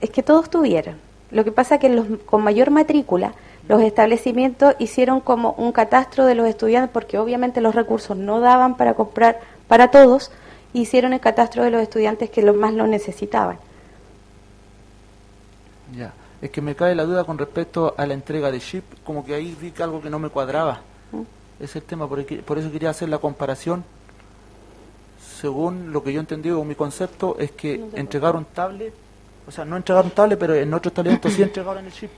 es que todos tuvieron. Lo que pasa es que los, con mayor matrícula, los establecimientos hicieron como un catastro de los estudiantes, porque obviamente los recursos no daban para comprar para todos, hicieron el catastro de los estudiantes que lo más lo necesitaban. Ya, es que me cae la duda con respecto a la entrega de chip, como que ahí vi que algo que no me cuadraba. ¿Mm? Es el tema, por, por eso quería hacer la comparación. Según lo que yo entendí o mi concepto, es que entregaron tablet, o sea, no entregaron tablet, pero en otros establecimientos sí entregaron el chip.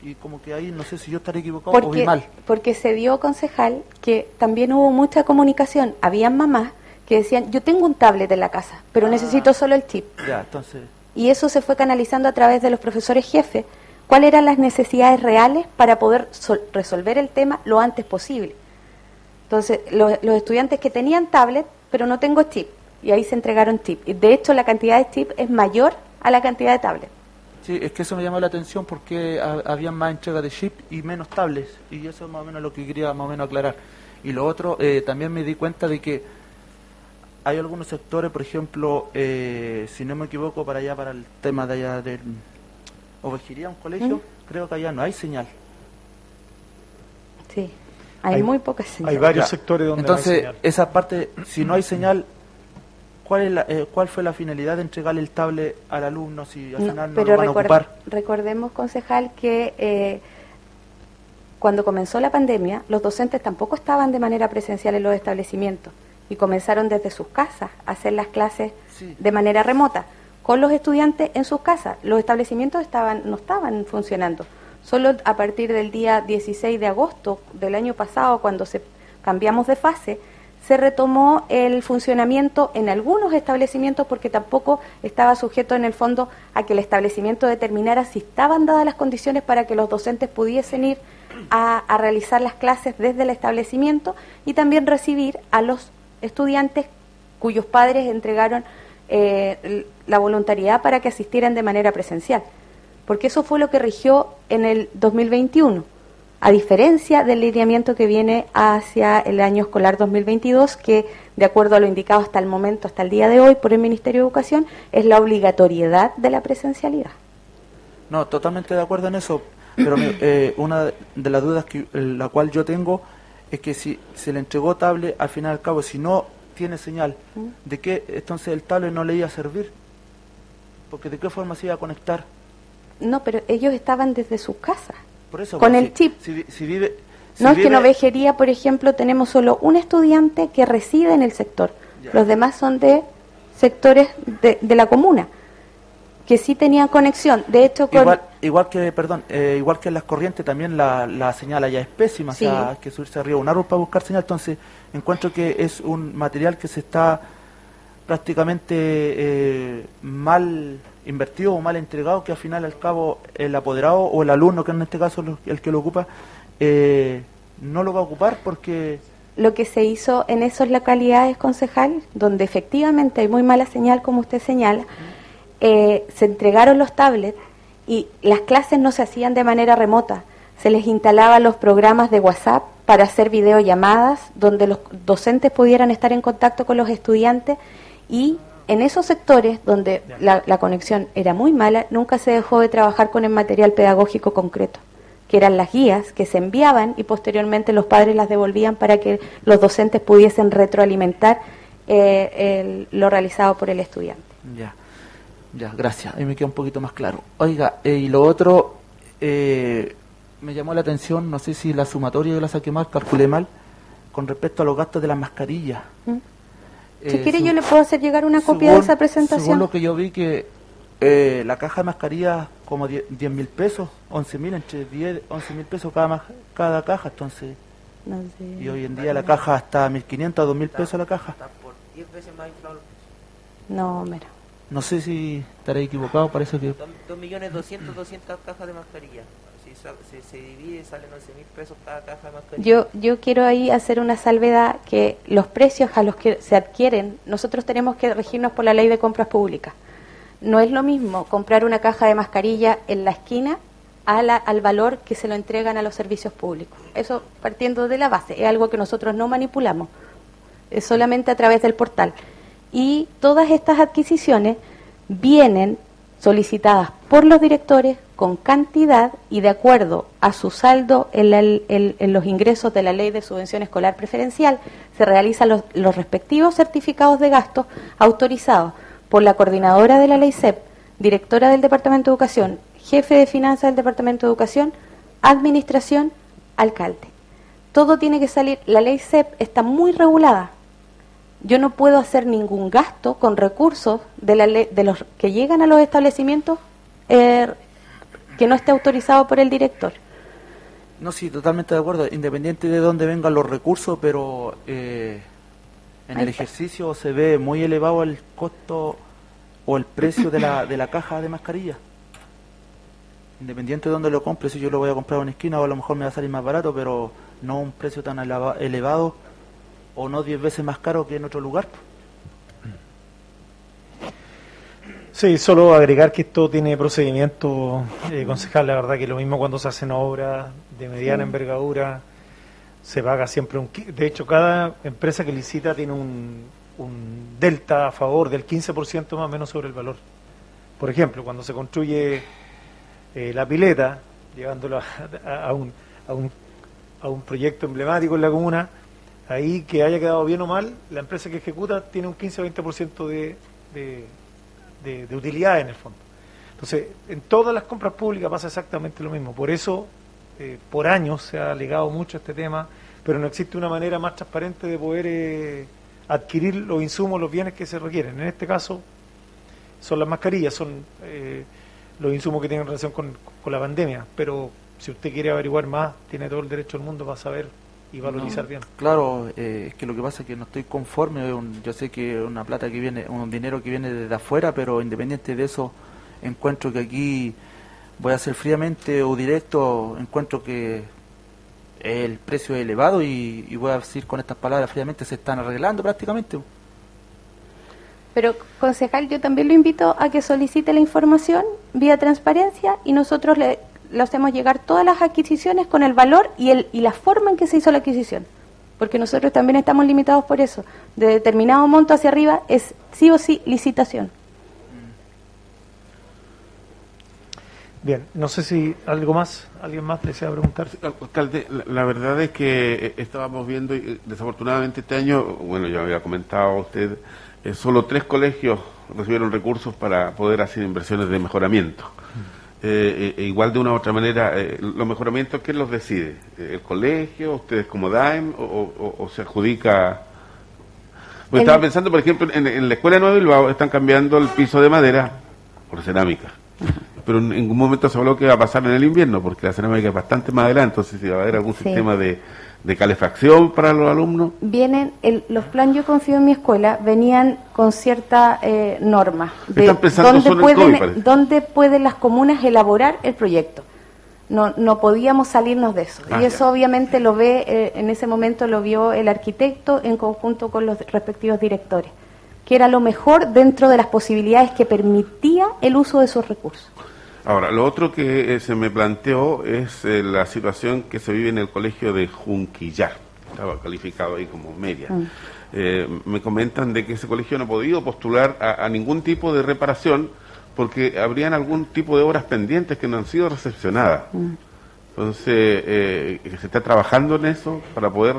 Y como que ahí no sé si yo estaré equivocado o vi mal. porque se dio concejal que también hubo mucha comunicación. Habían mamás que decían, yo tengo un tablet en la casa, pero Ah. necesito solo el chip. Ya, entonces, Y eso se fue canalizando a través de los profesores jefes. ¿Cuáles eran las necesidades reales para poder sol- resolver el tema lo antes posible? Entonces, los, los estudiantes que tenían tablet, pero no tengo chip, y ahí se entregaron chip. Y de hecho, la cantidad de chip es mayor a la cantidad de tablet. sí, es que eso me llamó la atención porque ha- había más entrega de chip y menos tablets. Y eso es más o menos lo que quería más o menos aclarar. Y lo otro, eh, también me di cuenta de que hay algunos sectores, por ejemplo, eh, si no me equivoco, para allá, para el tema de allá del Ovejería, un colegio, ¿Mm? creo que allá no hay señal. Sí, hay, Hay- muy pocas señales. Hay varios Ya. sectores donde no hay Entonces, señal. esa parte, si no hay señal, ¿cuál, es la- eh, ¿cuál fue la finalidad de entregarle el tablet al alumno si al No, final no pero lo van a ocupar? recordemos, concejal, que eh, cuando comenzó la pandemia, los docentes tampoco estaban de manera presencial en los establecimientos y comenzaron desde sus casas a hacer las clases Sí. de manera remota con los estudiantes en sus casas. Los establecimientos estaban no estaban funcionando. Solo a partir del día 16 de agosto del año pasado, cuando se cambiamos de fase, se retomó el funcionamiento en algunos establecimientos porque tampoco estaba sujeto en el fondo a que el establecimiento determinara si estaban dadas las condiciones para que los docentes pudiesen ir a, a realizar las clases desde el establecimiento y también recibir a los estudiantes cuyos padres entregaron eh, la voluntariedad para que asistieran de manera presencial. Porque eso fue lo que rigió en el 2021, a diferencia del lineamiento que viene hacia el año escolar 2022, que de acuerdo a lo indicado hasta el momento, hasta el día de hoy por el Ministerio de Educación, es la obligatoriedad de la presencialidad. No, totalmente de acuerdo en eso, pero eh, una de las dudas que la cual yo tengo es que si se le entregó tablet, al final y al cabo, si no tiene señal, ¿de qué entonces el tablet no le iba a servir? Porque de qué forma se iba a conectar. No, pero ellos estaban desde sus casas. Por eso, Con el si- chip. Si, vi- si vive, No es que en ovejería, por ejemplo, tenemos solo un estudiante que reside en el sector. Ya. Los demás son de sectores de, de la comuna, que sí tenían conexión. De hecho, con, Igual, igual que, perdón, eh, igual que en las corrientes también la, la señal allá es pésima, Sí. o sea, hay que subirse arriba de un árbol para buscar señal, entonces encuentro que es un material que se está prácticamente eh, mal invertido o mal entregado, que al final al cabo el apoderado o el alumno, que en este caso lo- el que lo ocupa, eh, no lo va a ocupar porque... lo que se hizo en esas localidades, concejal, donde efectivamente hay muy mala señal, como usted señala, eh, se entregaron los tablets y las clases no se hacían de manera remota. Se les instalaban los programas de WhatsApp para hacer videollamadas, donde los docentes pudieran estar en contacto con los estudiantes y en esos sectores donde la, la conexión era muy mala, nunca se dejó de trabajar con el material pedagógico concreto que eran las guías que se enviaban y posteriormente los padres las devolvían para que los docentes pudiesen retroalimentar eh, el- lo realizado por el estudiante. Ya, ya, gracias. Ahí me queda un poquito más claro. Oiga, eh, y lo otro, eh, me llamó la atención, no sé si la sumatoria yo la saqué mal, calculé mal, con respecto a los gastos de las mascarillas. ¿Mm? Si Eh, quiere su- yo le puedo hacer llegar una copia de según- esa presentación. Según lo que yo vi que eh, la caja de mascarillas como 10 mil pesos, 11 mil, entre 10 11 mil pesos cada, cada caja, entonces, No sé. y hoy en día la caja está a 1.500 a 2.000 pesos la caja. No, mira. No sé si estaré equivocado, parece que... 2.200.000, 200 cajas de mascarilla. Si se, se divide, salen 11.000 pesos cada caja de mascarilla. Yo, yo quiero ahí hacer una salvedad que los precios a los que se adquieren, nosotros tenemos que regirnos por la ley de compras públicas. No es lo mismo comprar una caja de mascarilla en la esquina a la- al valor que se lo entregan a los servicios públicos. Eso partiendo de la base, es algo que nosotros no manipulamos, es solamente a través del portal. Y todas estas adquisiciones vienen solicitadas por los directores con cantidad y de acuerdo a su saldo en, la- en- los ingresos de la ley de subvención escolar preferencial, se realizan los, respectivos certificados de gasto autorizados por la coordinadora de la ley CEP, directora del Departamento de Educación, jefe de finanzas del Departamento de Educación, administración, alcalde. Todo tiene que salir, la ley CEP está muy regulada, yo no puedo hacer ningún gasto con recursos de, la ley- de los que llegan a los establecimientos eh, que no esté autorizado por el director. No, sí, totalmente de acuerdo, independiente de dónde vengan los recursos, pero eh, en Ahí el está. ejercicio se ve muy elevado el costo o el precio de la, de la caja de mascarilla. Independiente de dónde lo compre, si yo lo voy a comprar en una esquina o a lo mejor me va a salir más barato, pero no un precio tan eleva- elevado o no 10 veces más caro que en otro lugar. Sí, solo agregar que esto tiene procedimiento eh, concejal, la verdad que lo mismo cuando se hacen obras de mediana envergadura, se paga siempre un... De hecho, cada empresa que licita tiene un, un delta a favor del 15% más o menos sobre el valor. Por ejemplo, cuando se construye eh, la pileta, llevándolo a, a- a un, a, un, a un proyecto emblemático en la comuna, ahí que haya quedado bien o mal, la empresa que ejecuta tiene un 15 o 20% de, de, de, utilidad en el fondo. Entonces, en todas las compras públicas pasa exactamente lo mismo. Por eso, eh, por años se ha alegado mucho este tema, pero no existe una manera más transparente de poder eh, adquirir los insumos, los bienes que se requieren. En este caso, son las mascarillas, son eh, los insumos que tienen relación con, con la pandemia. Pero si usted quiere averiguar más, tiene todo el derecho del mundo para saber y valorizar No, bien. Claro, eh, es que lo que pasa es que no estoy conforme. un- yo sé que es una plata que viene, un dinero que viene desde afuera, pero independiente de eso, encuentro que aquí voy a ser fríamente o directo, encuentro que el precio es elevado y, y voy a decir con estas palabras fríamente, se están arreglando prácticamente. Pero, concejal, yo también lo invito a que solicite la información vía transparencia y nosotros le, le hacemos llegar todas las adquisiciones con el valor y, el, y la forma en que se hizo la adquisición. Porque nosotros también estamos limitados por eso. De determinado monto hacia arriba es sí o sí licitación. Bien, no sé si algo más, alguien más desea preguntar. Alcalde, la, la verdad es que eh, estábamos viendo, y eh, desafortunadamente este año, bueno, ya había comentado usted, eh, solo tres colegios recibieron recursos para poder hacer inversiones de mejoramiento. Eh, eh, igual de una u otra manera, eh, los mejoramientos, ¿quién los decide? Eh, ¿El colegio, ustedes como DAEM o, o- o se adjudica? Pues El- estaba pensando, por ejemplo, en, en la escuela de Nueva Bilbao están cambiando el piso de madera por cerámica. Pero en ningún momento se habló que iba a pasar en el invierno, porque la cerámica es bastante más adelante, entonces si va a haber algún Sí. sistema de, de calefacción para los alumnos. Vienen, el- los planes Yo Confío en mi escuela venían con cierta eh, norma de Están pensando dónde, solo pueden, COVID, dónde pueden las comunas elaborar el proyecto. No, no podíamos salirnos de eso. Ah, y eso ya. obviamente lo ve, eh, en ese momento lo vio el arquitecto en conjunto con los respectivos directores, que era lo mejor dentro de las posibilidades que permitía el uso de esos recursos. Ahora, lo otro que eh, se me planteó es eh, la situación que se vive en el colegio de Junquillar. Estaba calificado ahí como media. Mm. Eh, me comentan de que ese colegio no ha podido postular a, a ningún tipo de reparación porque habrían algún tipo de obras pendientes que no han sido recepcionadas. Entonces, eh, que se está trabajando en eso para poder,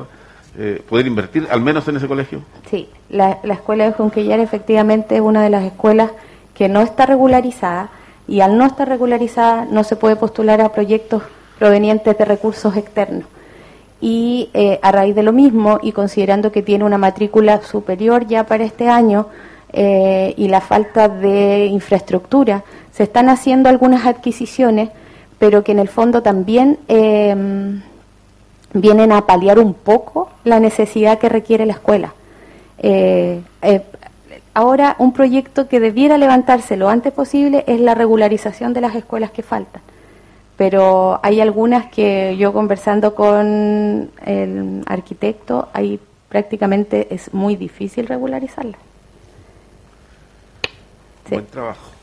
eh, poder invertir al menos en ese colegio. Sí, la, la escuela de Junquillar efectivamente es una de las escuelas que no está regularizada y al no estar regularizada no se puede postular a proyectos provenientes de recursos externos. Y eh, a raíz de lo mismo y considerando que tiene una matrícula superior ya para este año eh, y la falta de infraestructura, se están haciendo algunas adquisiciones, pero que en el fondo también eh, vienen a paliar un poco la necesidad que requiere la escuela. Ahora un proyecto que debiera levantarse lo antes posible es la regularización de las escuelas que faltan. Pero hay algunas que yo conversando con el arquitecto, ahí prácticamente es muy difícil regularizarlas. Buen trabajo.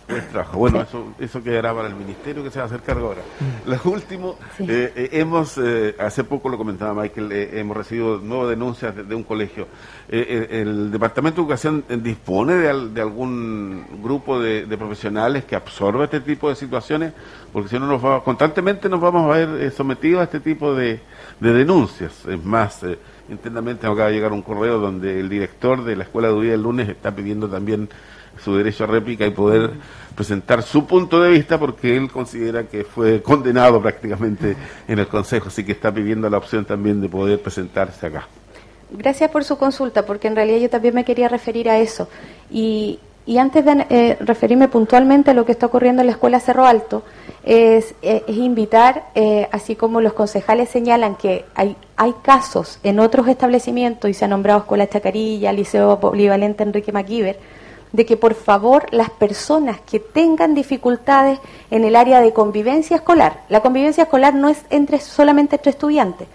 Bueno, eso, eso quedará para el ministerio que se va a hacer cargo ahora. Mm. Lo último, eh, eh, hemos, eh, hace poco lo comentaba Michael, hemos recibido nuevas denuncias de, un colegio. el Departamento de Educación dispone de, algún grupo de, profesionales que absorba este tipo de situaciones, porque si no, nos va, constantemente nos vamos a ver sometidos a este tipo de, denuncias. Es más, internamente acaba de llegar un correo donde el director de la Escuela de Día del lunes está pidiendo también su derecho a réplica y poder presentar su punto de vista porque él considera que fue condenado prácticamente en el Consejo, así que está pidiendo la opción también de poder presentarse acá. Gracias por su consulta, porque en realidad yo también me quería referir a eso. Y, y antes de eh, referirme puntualmente a lo que está ocurriendo en la Escuela Cerro Alto, es, eh, invitar, eh, así como los concejales señalan que hay, hay casos en otros establecimientos, y se ha nombrado Escuela Chacarilla, Liceo Polivalente Enrique Maquiver, de que por favor las personas que tengan dificultades en el área de convivencia escolar, la convivencia escolar no es entre solamente entre estudiantes,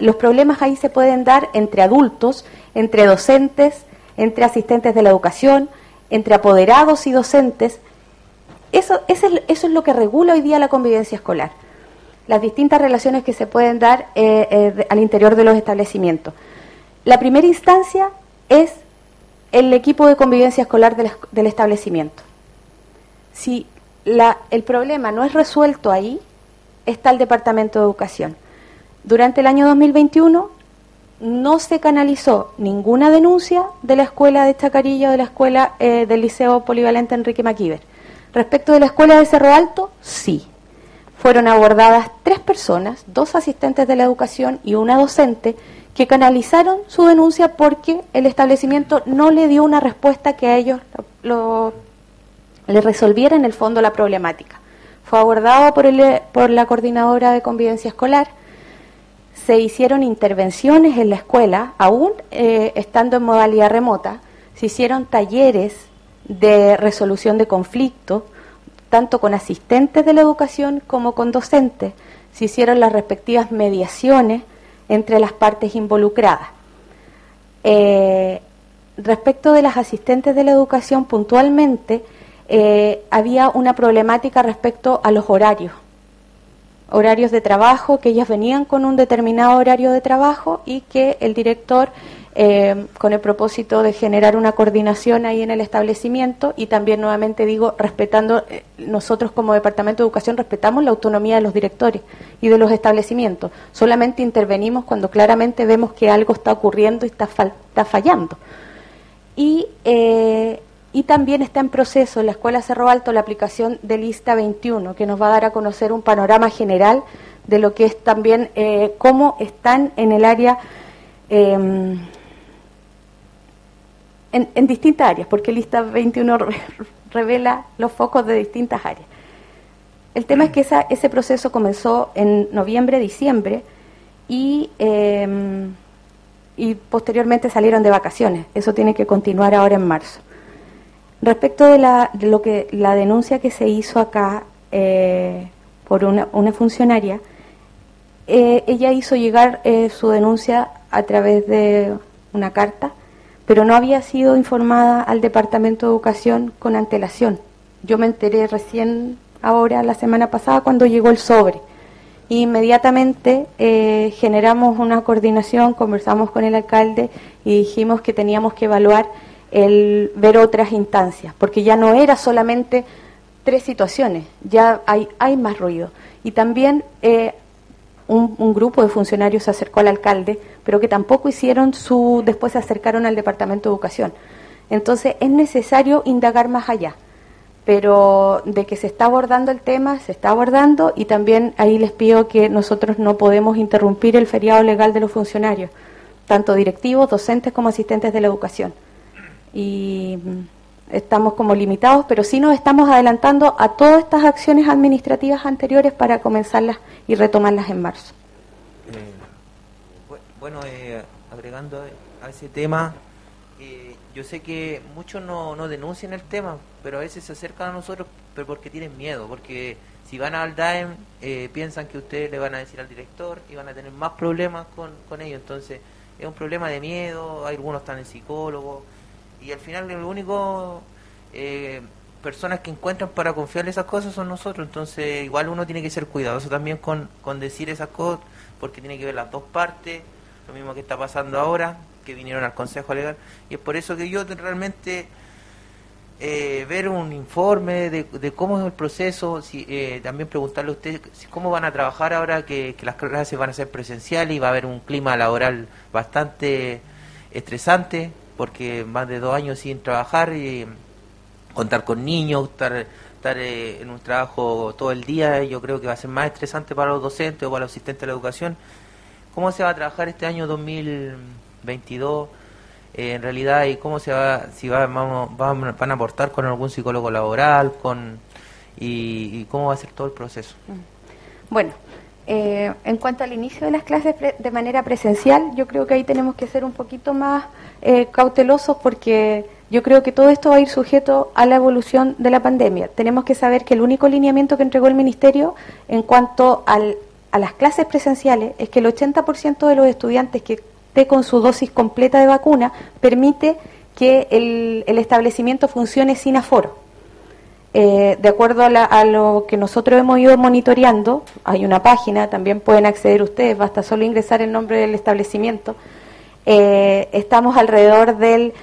los problemas ahí se pueden dar entre adultos, entre docentes, entre asistentes de la educación, entre apoderados y docentes. Eso, eso, es, lo que regula hoy día la convivencia escolar, las distintas relaciones que se pueden dar eh, eh, al interior de los establecimientos. La primera instancia es el equipo de convivencia escolar del, establecimiento. Si el problema no es resuelto ahí, está el Departamento de Educación. Durante el año 2021 no se canalizó ninguna denuncia de la escuela de Chacarilla o de la escuela eh, del Liceo Polivalente Enrique Maquiver. Respecto de la escuela de Cerro Alto, sí. Fueron abordadas tres personas, dos asistentes de la educación y una docente, que canalizaron su denuncia porque el establecimiento no le dio una respuesta que a ellos lo, le resolviera en el fondo la problemática. Fue abordado por, el, por la coordinadora de convivencia escolar, se hicieron intervenciones en la escuela, aún eh, estando en modalidad remota, se hicieron talleres de resolución de conflictos, tanto con asistentes de la educación como con docentes, se hicieron las respectivas mediaciones, entre las partes involucradas. Eh, respecto de las asistentes de la educación, puntualmente eh, había una problemática respecto a los horarios. Horarios de trabajo, que ellas venían con un determinado horario de trabajo y que el director eh, con el propósito de generar una coordinación ahí en el establecimiento y también nuevamente digo, respetando, eh, nosotros como Departamento de Educación respetamos la autonomía de los directores y de los establecimientos, solamente intervenimos cuando claramente vemos que algo está ocurriendo y está, fallando. Y, eh, y también está en proceso en la Escuela Cerro Alto la aplicación de Lista 21, que nos va a dar a conocer un panorama general de lo que es también cómo están en el área en, distintas áreas, porque lista 21 revela los focos de distintas áreas. El tema es que esa, ese proceso comenzó en noviembre, diciembre y, em, y posteriormente salieron de vacaciones. Eso tiene que continuar ahora en marzo. Respecto de, la, lo que la denuncia que se hizo acá eh, por una, una funcionaria, eh, ella hizo llegar eh, su denuncia a través de una carta pero no había sido informada al Departamento de Educación con antelación. Yo me enteré recién ahora, la semana pasada, cuando llegó el sobre. Inmediatamente eh, generamos una coordinación, conversamos con el alcalde y dijimos que teníamos que evaluar el ver otras instancias, porque ya no era solamente tres situaciones, ya hay, hay más ruido. Y también eh, un, grupo de funcionarios se acercó al alcalde, pero que tampoco hicieron su, después se acercaron al Departamento de Educación. Entonces es necesario indagar más allá, pero de que se está abordando el tema, se está abordando y también ahí les pido que nosotros no podemos interrumpir el feriado legal de los funcionarios, tanto directivos, docentes como asistentes de la educación. Y estamos como limitados, pero sí nos estamos adelantando a todas estas acciones administrativas anteriores para comenzarlas y retomarlas en marzo. Eh, bueno, eh, agregando a ese tema, eh, yo sé que muchos no, no denuncian el tema, pero a veces se acercan a nosotros pero porque tienen miedo, porque si van al DAEM eh, piensan que ustedes le van a decir al director y van a tener más problemas con, con ellos. Entonces es un problema de miedo, algunos están en psicólogo y al final lo único eh, personas que encuentran para confiarle esas cosas son nosotros. Entonces igual uno tiene que ser cuidadoso también con, con decir esas cosas porque tiene que ver las dos partes, lo mismo que está pasando ahora, que vinieron al Consejo Legal y es por eso que yo realmente eh, ver un informe de, cómo es el proceso, si, eh, también preguntarle a usted cómo van a trabajar ahora que, las clases van a ser presenciales y va a haber un clima laboral bastante estresante, porque más de dos años sin trabajar y contar con niños, estar, estar eh, en un trabajo todo el día, yo creo que va a ser más estresante para los docentes o para los asistentes de la educación. ¿Cómo se va a trabajar este año 2022? Eh, en realidad y cómo se va, si va, vamos, van a aportar con algún psicólogo laboral, con y, cómo va a ser todo el proceso. Mm. Bueno, eh, en cuanto al inicio de las clases de manera presencial, yo creo que ahí tenemos que ser un poquito más eh, cautelosos porque yo creo que todo esto va a ir sujeto a la evolución de la pandemia. Tenemos que saber que el único lineamiento que entregó el Ministerio en cuanto al, a las clases presenciales es que el 80% de los estudiantes que con su dosis completa de vacuna permite que el, establecimiento funcione sin aforo. Eh, de acuerdo a, lo que nosotros hemos ido monitoreando, hay una página, también pueden acceder ustedes, basta solo ingresar el nombre del establecimiento. Eh, estamos alrededor del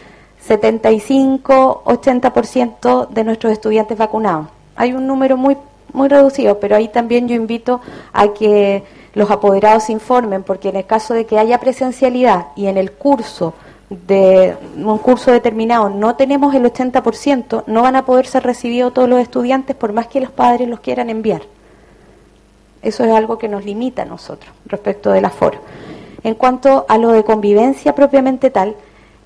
75-80% de nuestros estudiantes vacunados. Hay un número muy, muy reducido, pero ahí también yo invito a que los apoderados informen, porque en el caso de que haya presencialidad y en el curso de un curso determinado no tenemos el 80%, no van a poder ser recibidos todos los estudiantes por más que los padres los quieran enviar. Eso es algo que nos limita a nosotros respecto del aforo. En cuanto a lo de convivencia propiamente tal,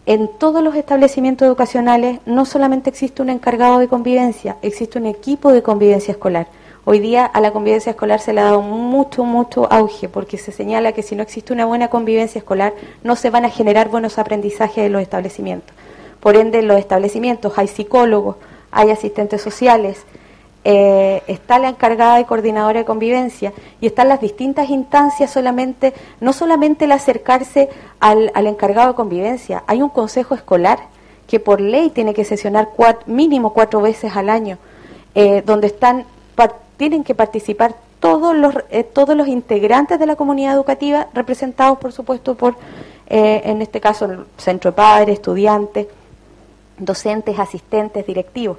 en todos los establecimientos educacionales no solamente existe un encargado de convivencia, existe un equipo de convivencia escolar. Hoy día a la convivencia escolar se le ha dado mucho, mucho auge porque se señala que si no existe una buena convivencia escolar no se van a generar buenos aprendizajes en los establecimientos. Por ende, en los establecimientos hay psicólogos, hay asistentes sociales, eh, está la encargada de coordinadora de convivencia y están las distintas instancias solamente, no solamente el acercarse al, encargado de convivencia, hay un consejo escolar que por ley tiene que sesionar mínimo cuatro veces al año, eh, donde están tienen que participar todos los, eh, todos los integrantes de la comunidad educativa, representados por supuesto por, eh, en este caso, el centro de padres, estudiantes, docentes, asistentes, directivos.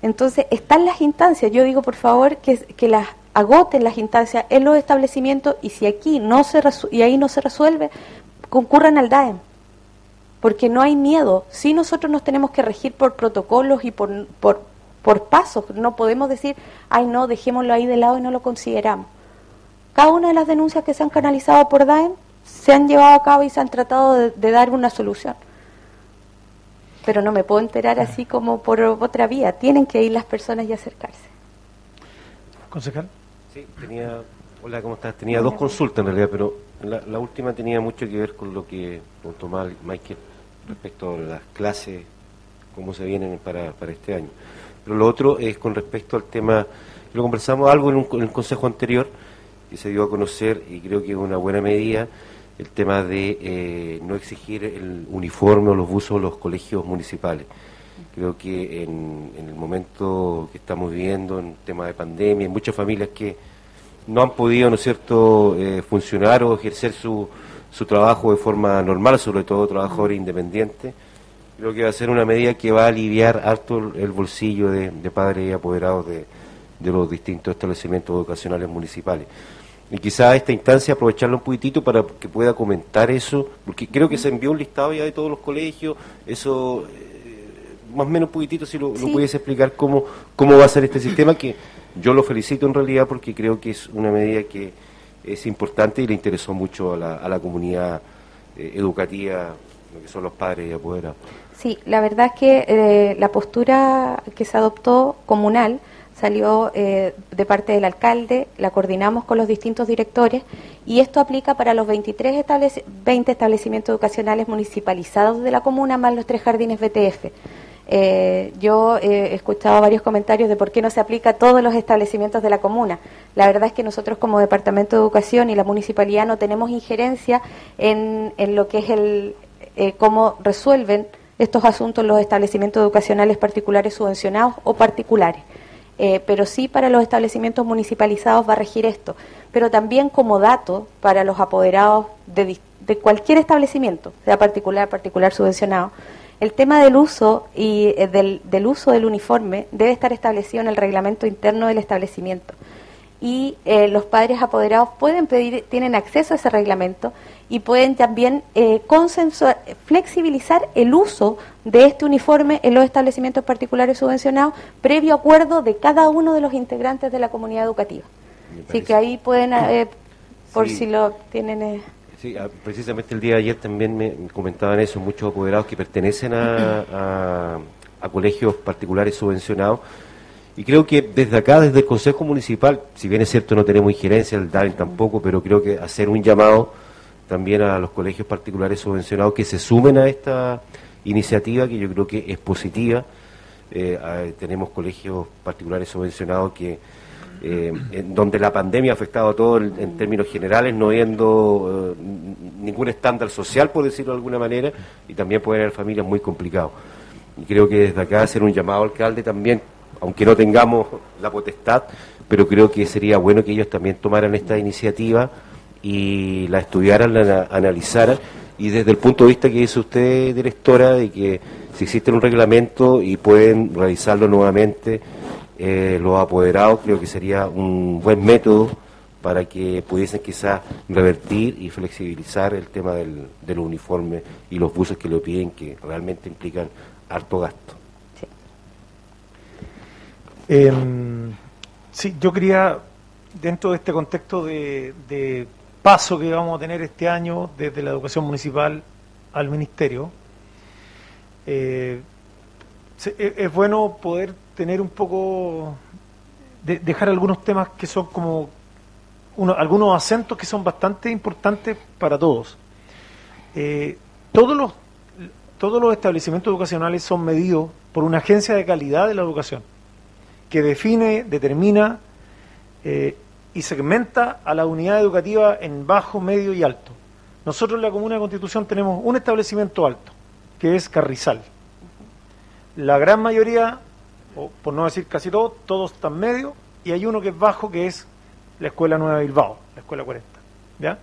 Entonces, están las instancias. Yo digo, por favor, que, que las agoten las instancias en los establecimientos y si aquí no se y ahí no se resuelve, concurran al DAEM. Porque no hay miedo. Si nosotros nos tenemos que regir por protocolos y por, por, por pasos. No podemos decir, ay no, dejémoslo ahí de lado y no lo consideramos. Cada una de las denuncias que se han canalizado por DAEM se han llevado a cabo y se han tratado de, dar una solución. Pero no me puedo enterar así como por otra vía. Tienen que ir las personas y acercarse. Concejal. Sí, tenía, hola, ¿cómo estás? Tenía dos consultas en realidad, pero la, última tenía mucho que ver con lo que tomar Michael respecto a las clases, cómo se vienen para, para este año. Pero lo otro es con respecto al tema, lo conversamos algo en, el consejo anterior, que se dio a conocer, y creo que es una buena medida, el tema de eh, no exigir el uniforme o los buzos en los colegios municipales. Creo que en, el momento que estamos viviendo, en tema de pandemia, hay muchas familias que no han podido, ¿no es cierto?, eh, funcionar o ejercer su, su trabajo de forma normal, sobre todo trabajadores independientes Creo que va a ser una medida que va a aliviar harto el bolsillo de, padres y apoderados de, los distintos establecimientos educacionales municipales. Y quizá esta instancia aprovecharla un poquitito para que pueda comentar eso, porque creo que se envió un listado ya de todos los colegios, eso eh, más o menos un poquitito si lo, pudiese explicar cómo, cómo va a ser este sistema, que yo lo felicito en realidad porque creo que es una medida que es importante y le interesó mucho a la, a la comunidad eh, educativa, lo que son los padres y apoderados. Sí, la verdad es que eh, la postura que se adoptó comunal salió eh, de parte del alcalde, la coordinamos con los distintos directores y esto aplica para los 23 establec 20 establecimientos educacionales municipalizados de la comuna, más los tres jardines BTF. Eh, yo he escuchado varios comentarios de por qué no se aplica a todos los establecimientos de la comuna. La verdad es que nosotros como Departamento de Educación y la municipalidad no tenemos injerencia en, en lo que es el eh, cómo resuelven estos asuntos los establecimientos educacionales particulares subvencionados o particulares. Eh, pero sí para los establecimientos municipalizados va a regir esto. Pero también como dato para los apoderados de, cualquier establecimiento, sea particular, particular subvencionado, el tema del uso y eh, del, uso del uniforme debe estar establecido en el reglamento interno del establecimiento. Y eh, los padres apoderados pueden pedir, tienen acceso a ese reglamento y pueden también eh, consensuar, flexibilizar el uso de este uniforme en los establecimientos particulares subvencionados previo acuerdo de cada uno de los integrantes de la comunidad educativa. Así que ahí pueden, eh, por si lo tienen... Eh. Sí, ah, precisamente el día de ayer también me comentaban eso, muchos apoderados que pertenecen a, a, colegios particulares subvencionados. Y creo que desde acá, desde el Consejo Municipal, si bien es cierto no tenemos injerencia, el DAREN tampoco, pero creo que hacer un llamado también a los colegios particulares subvencionados que se sumen a esta iniciativa que yo creo que es positiva. Eh, tenemos colegios particulares subvencionados que eh, donde la pandemia ha afectado a todo en, términos generales, no viendo eh, ningún estándar social, por decirlo de alguna manera, y también pueden haber familias muy complicadas. Y creo que desde acá hacer un llamado al alcalde también, aunque no tengamos la potestad, pero creo que sería bueno que ellos también tomaran esta iniciativa y la estudiaran, la analizaran y desde el punto de vista que dice usted, directora, de que si existe un reglamento y pueden realizarlo nuevamente eh, los apoderados, creo que sería un buen método para que pudiesen quizás revertir y flexibilizar el tema del, del uniforme y los buses que lo piden, que realmente implican harto gasto. Em, sí yo quería, dentro de este contexto de paso que vamos a tener este año desde la educación municipal al ministerio. Eh, e, es bueno poder tener un poco, dejar algunos temas que son como algunos acentos que son bastante importantes para todos. Eh, todos los todos los establecimientos educacionales son medidos por una agencia de calidad de la educación que define, determina eh, y segmenta a la unidad educativa en bajo, medio y alto. Nosotros en la Comuna de Constitución tenemos un establecimiento alto, que es Carrizal. La gran mayoría, o por no decir casi todos, todos están medio, y hay uno que es bajo, que es la Escuela Nueva Bilbao, la Escuela 40. ¿Ya?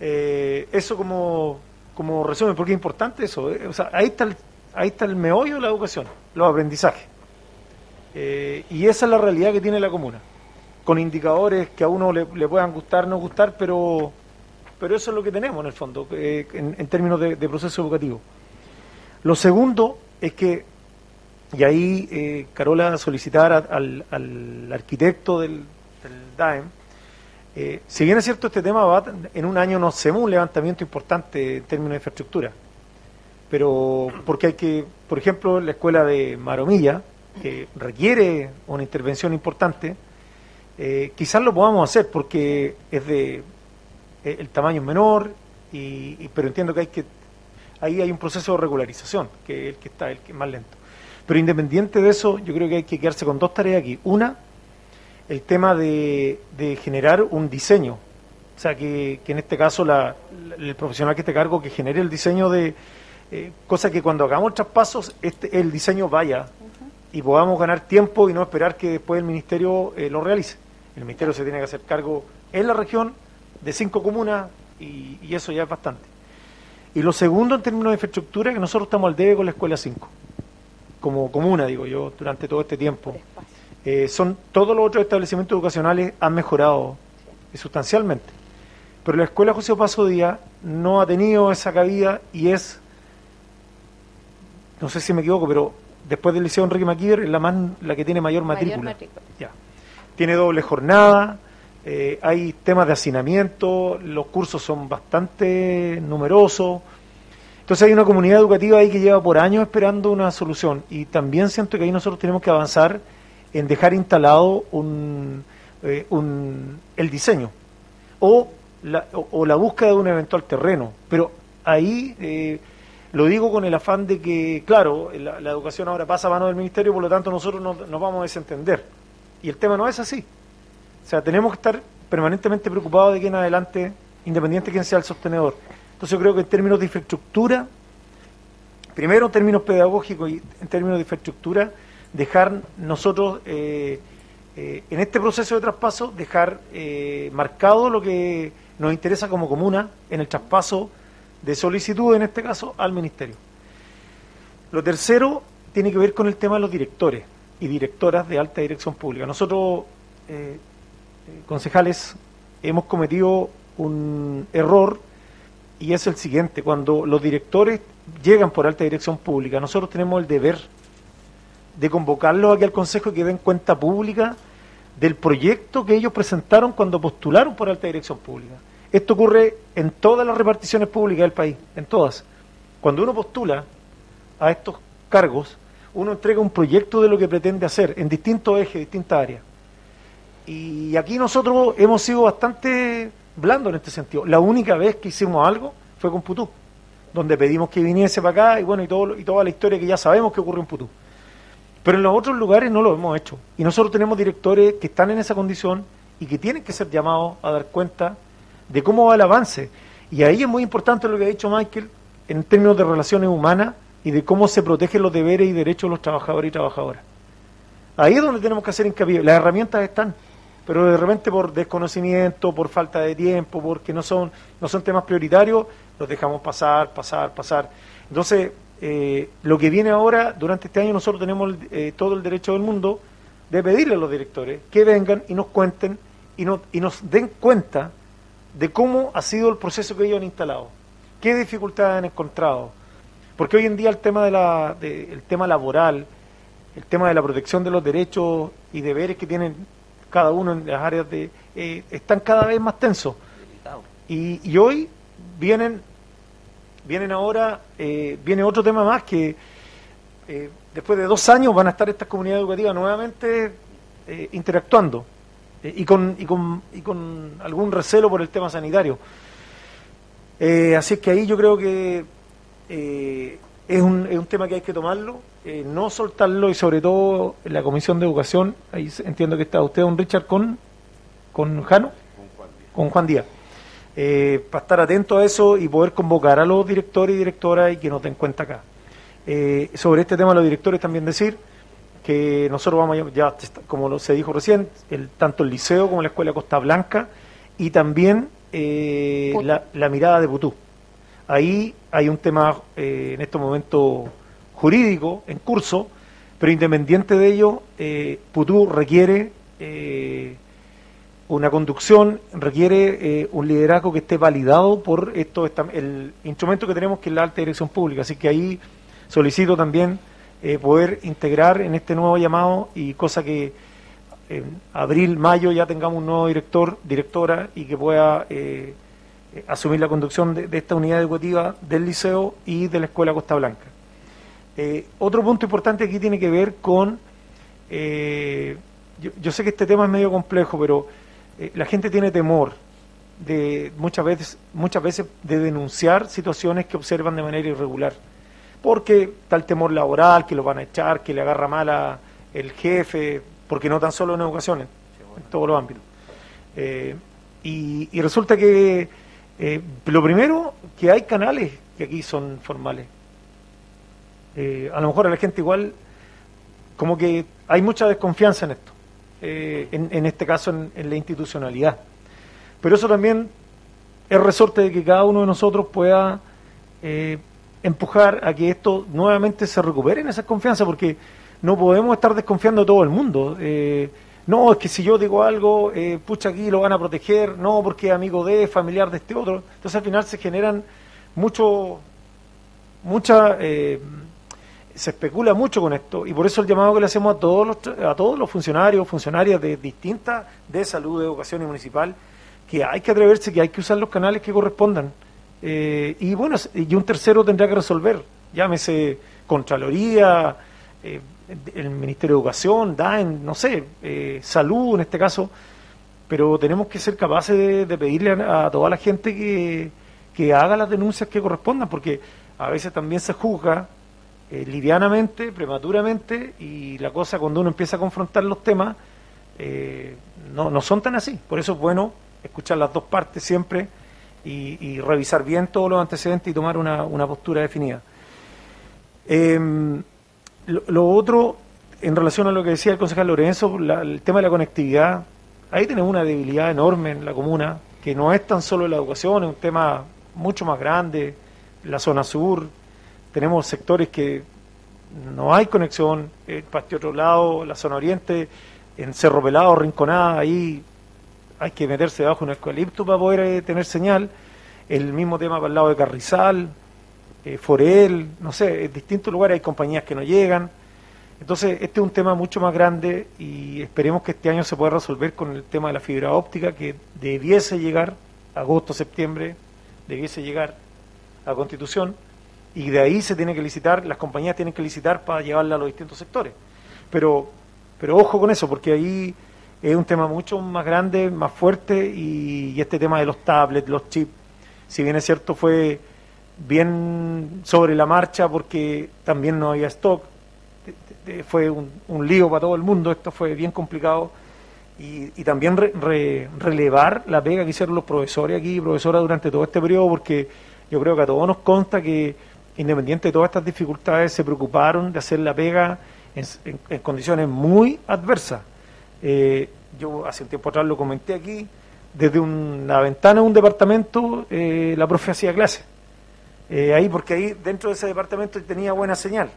Eh, eso como, como resumen, porque es importante eso. Eh, o sea, ahí está, el, ahí está el meollo de la educación, los aprendizajes. Eh, y esa es la realidad que tiene la comuna con indicadores que a uno le, puedan gustar, no gustar, pero, pero eso es lo que tenemos en el fondo, eh, en, términos de, proceso educativo. Lo segundo es que, y ahí eh, Carola solicitar al, al, arquitecto del, DAEM, si bien es cierto este tema va, en un año no hacemos un levantamiento importante en términos de infraestructura, pero porque hay que, por ejemplo, la escuela de Maromilla, que requiere una intervención importante, eh, quizás lo podamos hacer porque es de eh, el tamaño es menor, y, pero entiendo que hay que ahí hay un proceso de regularización que es el que está el que es más lento. Pero independiente de eso, yo creo que hay que quedarse con dos tareas aquí. Una, el tema de, generar un diseño. O sea, que, en este caso la, el profesional que esté cargo que genere el diseño de... Eh, cosa que cuando hagamos traspasos, este, el diseño vaya y podamos ganar tiempo y no esperar que después el ministerio lo realice. El ministerio se tiene que hacer cargo en la región de cinco comunas y, eso ya es bastante. Y lo segundo en términos de infraestructura, que nosotros estamos al debe con la Escuela 5, como comuna, digo yo, durante todo este tiempo. Eh, son Todos los otros establecimientos educacionales han mejorado sustancialmente, pero la Escuela José Paso Díaz no ha tenido esa cabida y es, no sé si me equivoco, pero después del Liceo Enrique Maquiver es la, más, la que tiene mayor matrícula. Mayor matrícula. Ya tiene doble jornada, eh, hay temas de hacinamiento, los cursos son bastante numerosos. Entonces hay una comunidad educativa ahí que lleva por años esperando una solución y también siento que ahí nosotros tenemos que avanzar en dejar instalado un, eh, un, el diseño o la, o, la búsqueda de un eventual terreno. Pero ahí eh, lo digo con el afán de que, claro, la, educación ahora pasa a mano del Ministerio, por lo tanto nosotros nos, nos vamos a desentender. Y el tema no es así. O sea, tenemos que estar permanentemente preocupados de que en adelante, independiente de quién sea el sostenedor. Entonces yo creo que en términos de infraestructura, primero en términos pedagógicos y en términos de infraestructura, dejar nosotros, eh, eh, en este proceso de traspaso, dejar eh, marcado lo que nos interesa como comuna en el traspaso de solicitud, en este caso, al Ministerio. Lo tercero tiene que ver con el tema de los directores y directoras de alta dirección pública. Nosotros, concejales, hemos cometido un error y es el siguiente, cuando los directores llegan por alta dirección pública, nosotros tenemos el deber de convocarlos aquí al Consejo y que den cuenta pública del proyecto que ellos presentaron cuando postularon por alta dirección pública. Esto ocurre en todas las reparticiones públicas del país, en todas. Cuando uno postula a estos cargos, uno entrega un proyecto de lo que pretende hacer en distintos ejes, distintas áreas. Y aquí nosotros hemos sido bastante blando en este sentido. La única vez que hicimos algo fue con Putú, donde pedimos que viniese para acá y bueno, y, todo, y toda la historia que ya sabemos que ocurrió en Putú. Pero en los otros lugares no lo hemos hecho. Y nosotros tenemos directores que están en esa condición y que tienen que ser llamados a dar cuenta de cómo va el avance. Y ahí es muy importante lo que ha dicho Michael en términos de relaciones humanas y de cómo se protegen los deberes y derechos de los trabajadores y trabajadoras. Ahí es donde tenemos que hacer hincapié. Las herramientas están pero de repente por desconocimiento, por falta de tiempo, porque no son, no son temas prioritarios, los dejamos pasar, pasar, pasar. Entonces, eh, lo que viene ahora, durante este año nosotros tenemos eh, todo el derecho del mundo de pedirle a los directores que vengan y nos cuenten y, y nos den cuenta de cómo ha sido el proceso que ellos han instalado, qué dificultades han encontrado, porque hoy en día el tema, de la, el tema laboral, el tema de la protección de los derechos y deberes que tienen cada uno en las áreas de... Eh, están cada vez más tensos. Y, hoy vienen, vienen ahora, eh, viene otro tema más que eh, después de dos años van a estar estas comunidades educativas nuevamente interactuando y, con, y, con, y con algún recelo por el tema sanitario. así es que ahí yo creo que es un, es un tema que hay que tomarlo, eh, no soltarlo y sobre todo en la Comisión de Educación, ahí entiendo que está usted, don Richard, con, con Jano, con Juan Díaz, eh, para estar atento a eso y poder convocar a los directores y directoras y que nos den cuenta acá. Eh, sobre este tema los directores también decir que nosotros vamos a, ya, como se dijo recién, el, tanto el liceo como la escuela Costa Blanca y también la, la mirada de Putú. Ahí hay un tema eh, en estos momentos jurídico en curso, pero independiente de ello, eh, Putú requiere eh, una conducción, requiere eh, un liderazgo que esté validado por esto, el instrumento que tenemos que es la alta dirección pública. Así que ahí solicito también poder integrar en este nuevo llamado y cosa que en abril, mayo ya tengamos un nuevo director, directora y que pueda eh, asumir la conducción de, esta unidad educativa del liceo y de la Escuela Costa Blanca. Eh, otro punto importante aquí tiene que ver con, eh, yo, sé que este tema es medio complejo, pero la gente tiene temor de muchas veces, muchas veces de denunciar situaciones que observan de manera irregular, porque está el temor laboral, que lo van a echar, que le agarra mal el jefe, porque no tan solo en educación, en, todos los ámbitos. y resulta que eh, lo primero, que hay canales que aquí son formales. Eh, a lo mejor a la gente igual, como que hay mucha desconfianza en esto, eh, en, este caso en, la institucionalidad. Pero eso también es resorte de que cada uno de nosotros pueda empujar a que esto nuevamente se recupere en esa confianza, porque no podemos estar desconfiando de todo el mundo no, es que si yo digo algo, eh, pucha, aquí lo van a proteger, no, porque amigo de, familiar de este otro. Entonces al final se generan mucho, mucha, eh, se especula mucho con esto y por eso el llamado que le hacemos a todos los, a todos los funcionarios, funcionarias de distintas, de salud, de educación y municipal, que hay que atreverse, que hay que usar los canales que correspondan. Eh, y bueno, y un tercero tendrá que resolver, llámese Contraloría, eh, el Ministerio de Educación, DAEN, no sé, eh, Salud en este caso, pero tenemos que ser capaces de, pedirle a, a toda la gente que, que haga las denuncias que correspondan, porque a veces también se juzga eh, livianamente, prematuramente, y la cosa cuando uno empieza a confrontar los temas, eh, no, no son tan así. Por eso es bueno escuchar las dos partes siempre y, y revisar bien todos los antecedentes y tomar una, una postura definida. Em, lo, otro, en relación a lo que decía el concejal Lorenzo, el tema de la conectividad, ahí tenemos una debilidad enorme en la comuna, que no es tan solo la educación, es un tema mucho más grande, la zona sur, tenemos sectores que no hay conexión, el Patio Otro Lado, la zona oriente, en Cerro Pelado, Rinconada, ahí hay que meterse debajo de un eucalipto para poder eh, tener señal, el mismo tema para el lado de Carrizal, eh, Forel, no sé, en distintos lugares hay compañías que no llegan. Entonces, este es un tema mucho más grande y esperemos que este año se pueda resolver con el tema de la fibra óptica que debiese llegar, agosto, septiembre, debiese llegar a Constitución y de ahí se tiene que licitar, las compañías tienen que licitar para llevarla a los distintos sectores. Pero, pero ojo con eso, porque ahí es un tema mucho más grande, más fuerte y, este tema de los tablets, los chips, si bien es cierto fue bien sobre la marcha porque también no había stock, fue un, lío para todo el mundo, esto fue bien complicado y, también re- re- relevar la pega que hicieron los profesores aquí, profesoras durante todo este periodo, porque yo creo que a todos nos consta que independiente de todas estas dificultades se preocuparon de hacer la pega en- en condiciones muy adversas. Eh, yo hace un tiempo atrás lo comenté aquí, desde una ventana de un departamento eh, la profe hacía clase. Eh, ahí, porque ahí dentro de ese departamento tenía buena señal.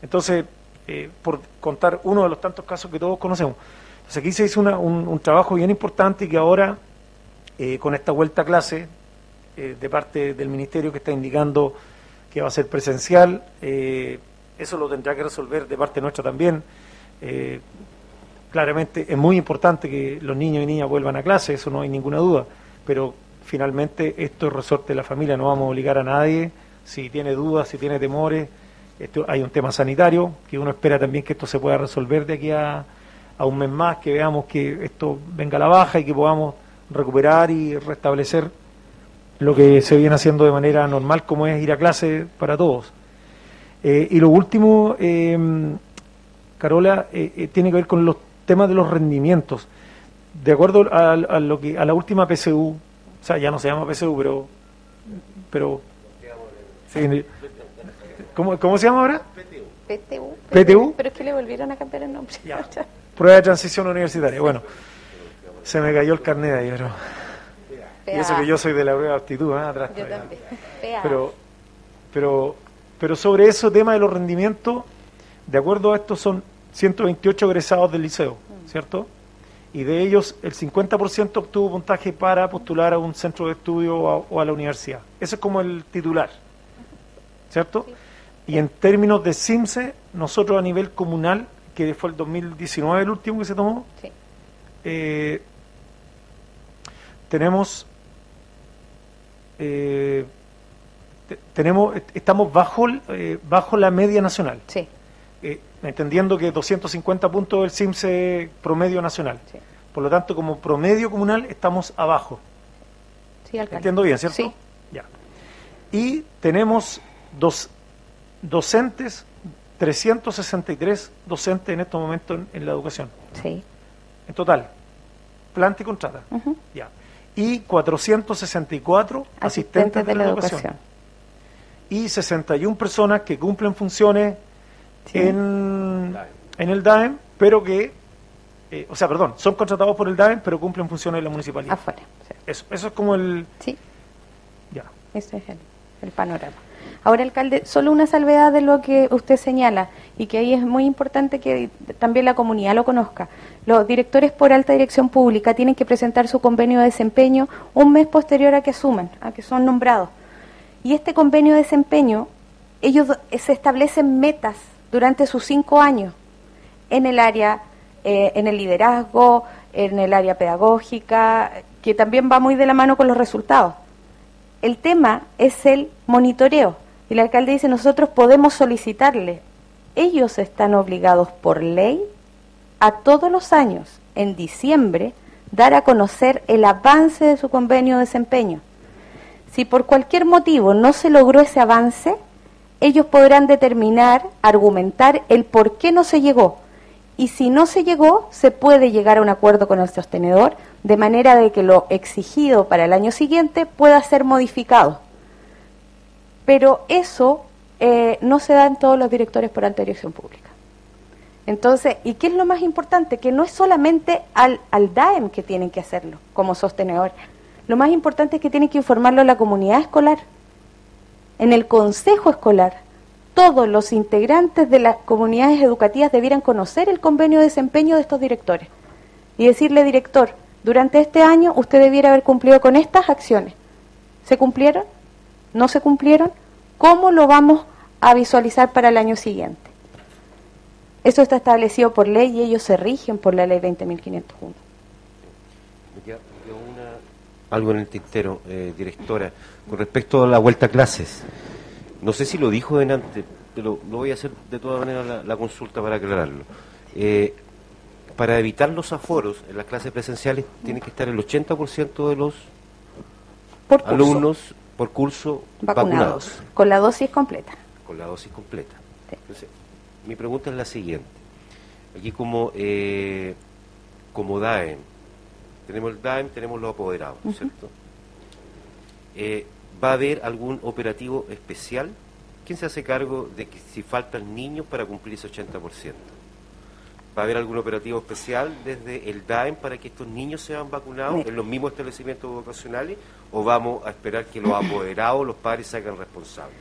Entonces, por contar uno de los tantos casos que todos conocemos. Entonces aquí se hizo una- un, trabajo bien importante y que ahora, con esta vuelta a clase, de parte del Ministerio que está indicando que va a ser presencial, eso lo tendrá que resolver de parte nuestra también. Claramente es muy importante que los niños y niñas vuelvan a clase, eso no hay ninguna duda, pero finalmente esto es resorte de la familia, no vamos a obligar a nadie, si tiene dudas, si tiene temores, esto, hay un tema sanitario, que uno espera también que esto se pueda resolver de aquí a, a un mes más, que veamos que esto venga a la baja y que podamos recuperar y restablecer lo que se viene haciendo de manera normal, como es ir a clase para todos. Eh, y lo último, eh, Carola, eh, eh, tiene que ver con los temas de los rendimientos. De acuerdo a, a lo que a la última PSU, o sea, ya no se llama PSU, pero pero sí, ¿cómo, ¿cómo se llama ahora? PTU. PTU. Pero es que le volvieron a cambiar el nombre. Ya. Prueba de transición universitaria. Bueno, se me cayó el carnet ahí, pero y eso que yo soy de la prueba de aptitud, ¿eh? atrás. Yo también. Pero pero pero sobre eso tema de los rendimientos de acuerdo a esto son 128 egresados del liceo cierto y de ellos el 50% obtuvo puntaje para postular a un centro de estudio o a, o a la universidad. Ese es como el titular cierto y en términos de CIMSE nosotros a nivel comunal que fue el 2019 el último que se tomó Sí. eh, tenemos eh, te- tenemos est- estamos bajo eh, bajo la media nacional. Sí, eh, entendiendo que 250 puntos del CIMSE promedio nacional sí. por lo tanto como promedio comunal estamos abajo Sí, alcalde. entiendo bien cierto Sí. ya y tenemos dos docentes 363 docentes en estos momentos en, en la educación Sí. en total planta y contrata Ujú. Ya. Y 464 asistentes, de la educación. Y 61 personas que cumplen funciones Sí. en, en el DAEM, pero que, eh, o sea, perdón, son contratados por el DAEM, pero cumplen funciones en la municipalidad. Afuera. sí. Eso, eso es como el... Sí, Ya. ese es el, el panorama. Ahora, alcalde, solo una salvedad de lo que usted señala y que ahí es muy importante que también la comunidad lo conozca. Los directores por alta dirección pública tienen que presentar su convenio de desempeño un mes posterior a que asumen, a que son nombrados. Y este convenio de desempeño, ellos se establecen metas durante sus cinco años en el área, eh, en el liderazgo, en el área pedagógica, que también va muy de la mano con los resultados. El tema es el monitoreo. Y el alcalde dice, nosotros podemos solicitarle. Ellos están obligados por ley a todos los años, en diciembre, dar a conocer el avance de su convenio de desempeño. Si por cualquier motivo no se logró ese avance, ellos podrán determinar, argumentar el por qué no se llegó. Y si no se llegó, se puede llegar a un acuerdo con el sostenedor, de manera de que lo exigido para el año siguiente pueda ser modificado. Pero eso eh, no se da en todos los directores por alta dirección pública. Entonces, ¿y qué es lo más importante? Que no es solamente al, al DAEM que tienen que hacerlo como sostenedor. Lo más importante es que tienen que informarlo a la comunidad escolar en el consejo escolar, todos los integrantes de las comunidades educativas debieran conocer el convenio de desempeño de estos directores y decirle, director, durante este año usted debiera haber cumplido con estas acciones. ¿Se cumplieron? ¿No se cumplieron? ¿Cómo lo vamos a visualizar para el año siguiente? Eso está establecido por ley y ellos se rigen por la ley 20.501. Algo en el tintero, eh, directora, con respecto a la vuelta a clases. No sé si lo dijo delante, pero lo voy a hacer de todas maneras la, consulta para aclararlo. Eh, para evitar los aforos en las clases presenciales tiene que estar el 80% de los alumnos por curso vacunados. Con la dosis completa. Con la dosis completa. Entonces, mi pregunta es la siguiente. Aquí como, eh, como DAEM, tenemos el DAEM, tenemos los apoderados, ¿cierto? Eh, ¿Va a haber algún operativo especial? ¿Quién se hace cargo de que si faltan niños para cumplir ese 80%? ¿Va a haber algún operativo especial desde el DAEM para que estos niños sean vacunados en los mismos establecimientos vocacionales o vamos a esperar que los apoderados, los padres se hagan responsables?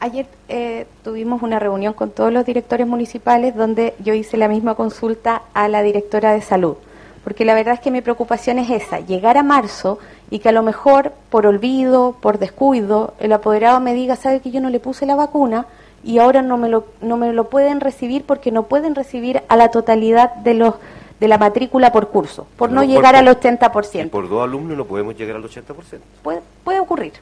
Ayer eh, tuvimos una reunión con todos los directores municipales donde yo hice la misma consulta a la directora de salud porque la verdad es que mi preocupación es esa, llegar a marzo y que a lo mejor por olvido, por descuido, el apoderado me diga, sabe que yo no le puse la vacuna y ahora no me lo, no me lo pueden recibir porque no pueden recibir a la totalidad de los de la matrícula por curso, por no, llegar al 80%. Y por dos alumnos no podemos llegar al 80%. Puede, puede ocurrir.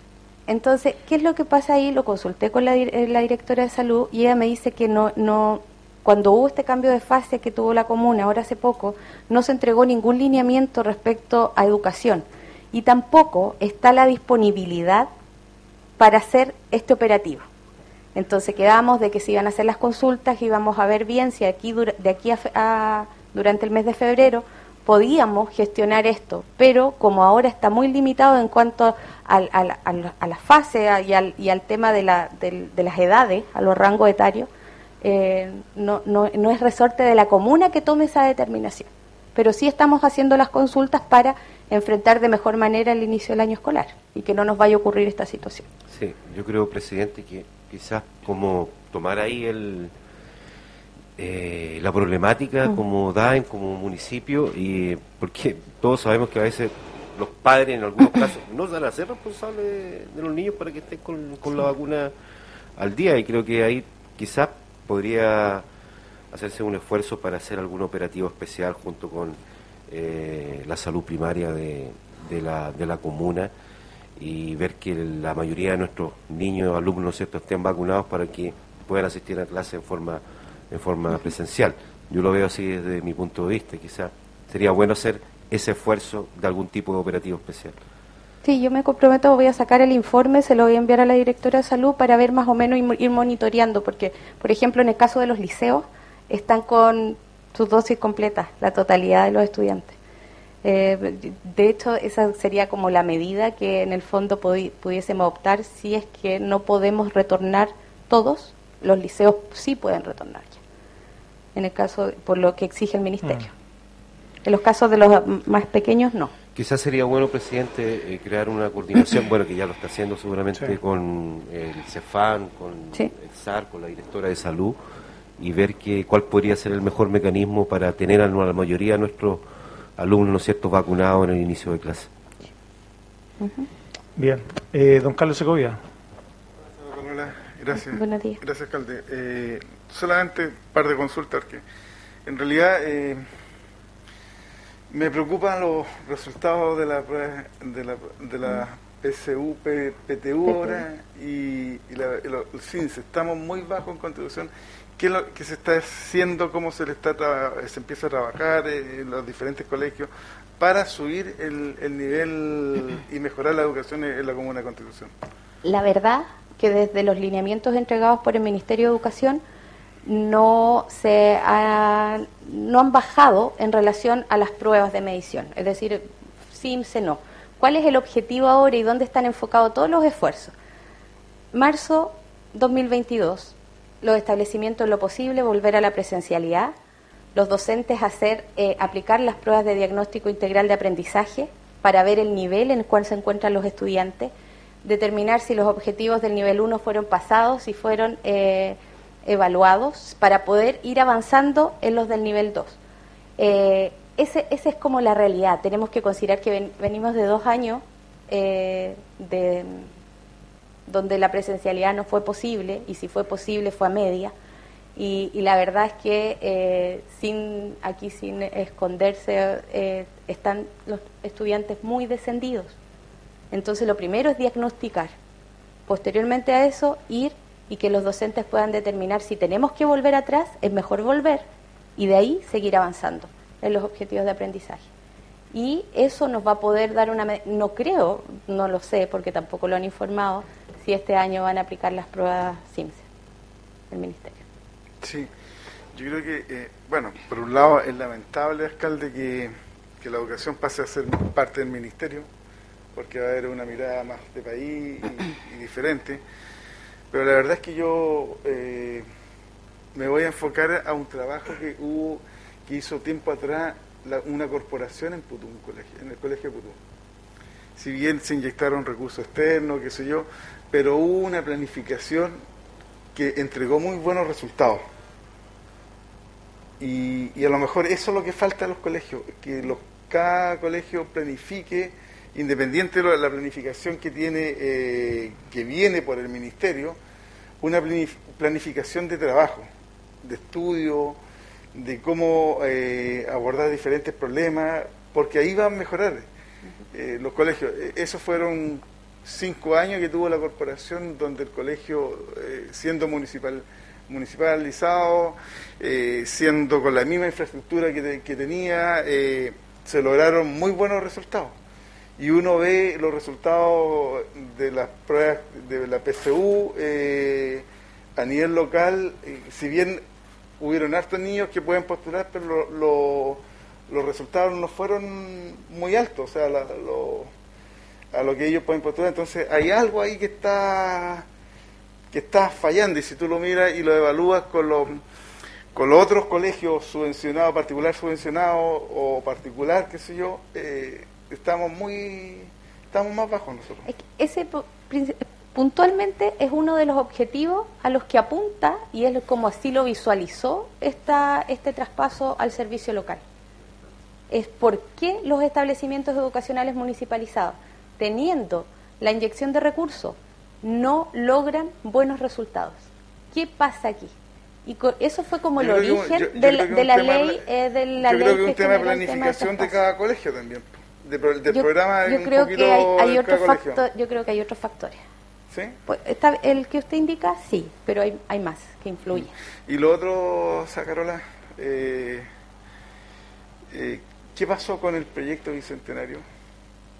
Entonces, ¿qué es lo que pasa ahí? Lo consulté con la, la directora de salud y ella me dice que no, no, cuando hubo este cambio de fase que tuvo la comuna ahora hace poco, no se entregó ningún lineamiento respecto a educación y tampoco está la disponibilidad para hacer este operativo. Entonces quedamos de que se iban a hacer las consultas, íbamos a ver bien si aquí de aquí a, durante el mes de febrero podíamos gestionar esto, pero como ahora está muy limitado en cuanto a la fase y al, y al tema de, la, de las edades, a los rangos etarios, eh, no, no, no es resorte de la comuna que tome esa determinación. Pero sí estamos haciendo las consultas para enfrentar de mejor manera el inicio del año escolar y que no nos vaya a ocurrir esta situación. Sí, yo creo, presidente, que quizás como tomar ahí el, eh, la problemática como DAEN, como municipio, y porque todos sabemos que a veces los padres en algunos casos no van a ser responsables de los niños para que estén con, con la vacuna al día y creo que ahí quizás podría hacerse un esfuerzo para hacer algún operativo especial junto con eh, la salud primaria de, la, de la comuna y ver que la mayoría de nuestros niños, alumnos, ¿cierto? estén vacunados para que puedan asistir a clase en forma, en forma presencial. Yo lo veo así desde mi punto de vista, quizás sería bueno hacer ese esfuerzo de algún tipo de operativo especial. Sí, yo me comprometo, voy a sacar el informe, se lo voy a enviar a la directora de salud para ver más o menos ir monitoreando, porque, por ejemplo, en el caso de los liceos, están con sus dosis completas, la totalidad de los estudiantes. Eh, de hecho, esa sería como la medida que en el fondo pudiésemos optar si es que no podemos retornar todos, los liceos sí pueden retornar ya, en el caso, por lo que exige el Ministerio. Mm. En los casos de los más pequeños, no. Quizás sería bueno, presidente, eh, crear una coordinación, bueno, que ya lo está haciendo seguramente con el CEFAN, con el SAR, con la directora de salud, y ver que, cuál podría ser el mejor mecanismo para tener a la mayoría de nuestros alumnos, ¿no es cierto?, vacunados en el inicio de clase. Bien. Eh, don Carlos Segovia. Gracias. Buenos días. Gracias, alcalde. Eh, solamente un par de consultas que, en realidad, eh, me preocupan los resultados de la, de la, de la PSU, P- PTU ahora y, y la- y lo- el CINSE. Estamos muy bajo en contribución. ¿Qué lo que se está haciendo? ¿Cómo se le está se empieza a trabajar eh, en los diferentes colegios para subir el, el nivel y mejorar la educación en en la comuna de Constitución? La verdad que desde los lineamientos entregados por el Ministerio de Educación no se ha- no han bajado en relación a las pruebas de medición, es decir, SIMSE no. ¿Cuál es el objetivo ahora y dónde están enfocados todos los esfuerzos? Marzo 2022, los establecimientos en lo posible volver a la presencialidad, los docentes hacer eh, aplicar las pruebas de diagnóstico integral de aprendizaje para ver el nivel en el cual se encuentran los estudiantes, determinar si los objetivos del nivel 1 fueron pasados, si fueron eh, evaluados, para poder ir avanzando en los del nivel 2. Eh, ese, es como la realidad. Tenemos que considerar que ven- venimos de dos años eh, de, donde la presencialidad no fue posible y si fue posible fue a media. Y, y la verdad es que eh, sin aquí sin esconderse eh, están los estudiantes muy descendidos. Entonces lo primero es diagnosticar. Posteriormente a eso ir y que los docentes puedan determinar si tenemos que volver atrás, es mejor volver y de ahí seguir avanzando en los objetivos de aprendizaje. Y eso nos va a poder dar una... No creo, no lo sé porque tampoco lo han informado, si este año van a aplicar las pruebas CIMSE, el Ministerio. Sí, yo creo que, eh, bueno, por un lado es lamentable, alcalde, que, que la educación pase a ser parte del ministerio, porque va a haber una mirada más de país y diferente, pero la verdad es que yo eh, me voy a enfocar a un trabajo que hubo, que hizo tiempo atrás la- una corporación en Putú, un colegio, en el colegio de Putú. Si bien se inyectaron recursos externos, qué sé yo, pero hubo una planificación que entregó muy buenos resultados. Y, y a lo mejor eso es lo que falta a los colegios, que los, cada colegio planifique, independiente de la planificación que tiene, eh, que viene por el ministerio, una planif- planificación de trabajo, de estudio, de cómo eh, abordar diferentes problemas, porque ahí van a mejorar eh, los colegios. Eh, Esos fueron cinco años que tuvo la corporación donde el colegio, eh, siendo municipal municipalizado, eh, siendo con la misma infraestructura que, te- que tenía, se lograron muy buenos resultados. Y uno ve los resultados de las pruebas de la PSU eh, a nivel local, eh, si bien hubieron hartos niños que pueden postular, pero lo- lo- los resultados no fueron muy altos, o sea, la- lo- a lo que ellos pueden postular. Entonces hay algo ahí que está que está fallando y si tú lo miras y lo evalúas con los con los otros colegios subvencionados, particular subvencionado o particular, qué sé yo, eh, estamos muy estamos más bajos nosotros. Ese puntualmente es uno de los objetivos a los que apunta y es como así lo visualizó esta, este traspaso al servicio local. Es por qué los establecimientos educacionales municipalizados, teniendo la inyección de recursos, no logran buenos resultados. ¿Qué pasa aquí? Y eso fue como el que- origen yo- yo de la, que de la de ley, pla- eh, de la Yo ley creo que un tema de tema planificación de cada colegio también, de, del yo, programa yo un creo poquito que hay, hay otros factores yo creo que hay otros factores ¿Sí? Pues, está- el que usted indica sí pero hay, hay más que influyen Y lo otro, Sacarola, eh, eh, ¿qué pasó con el proyecto Bicentenario?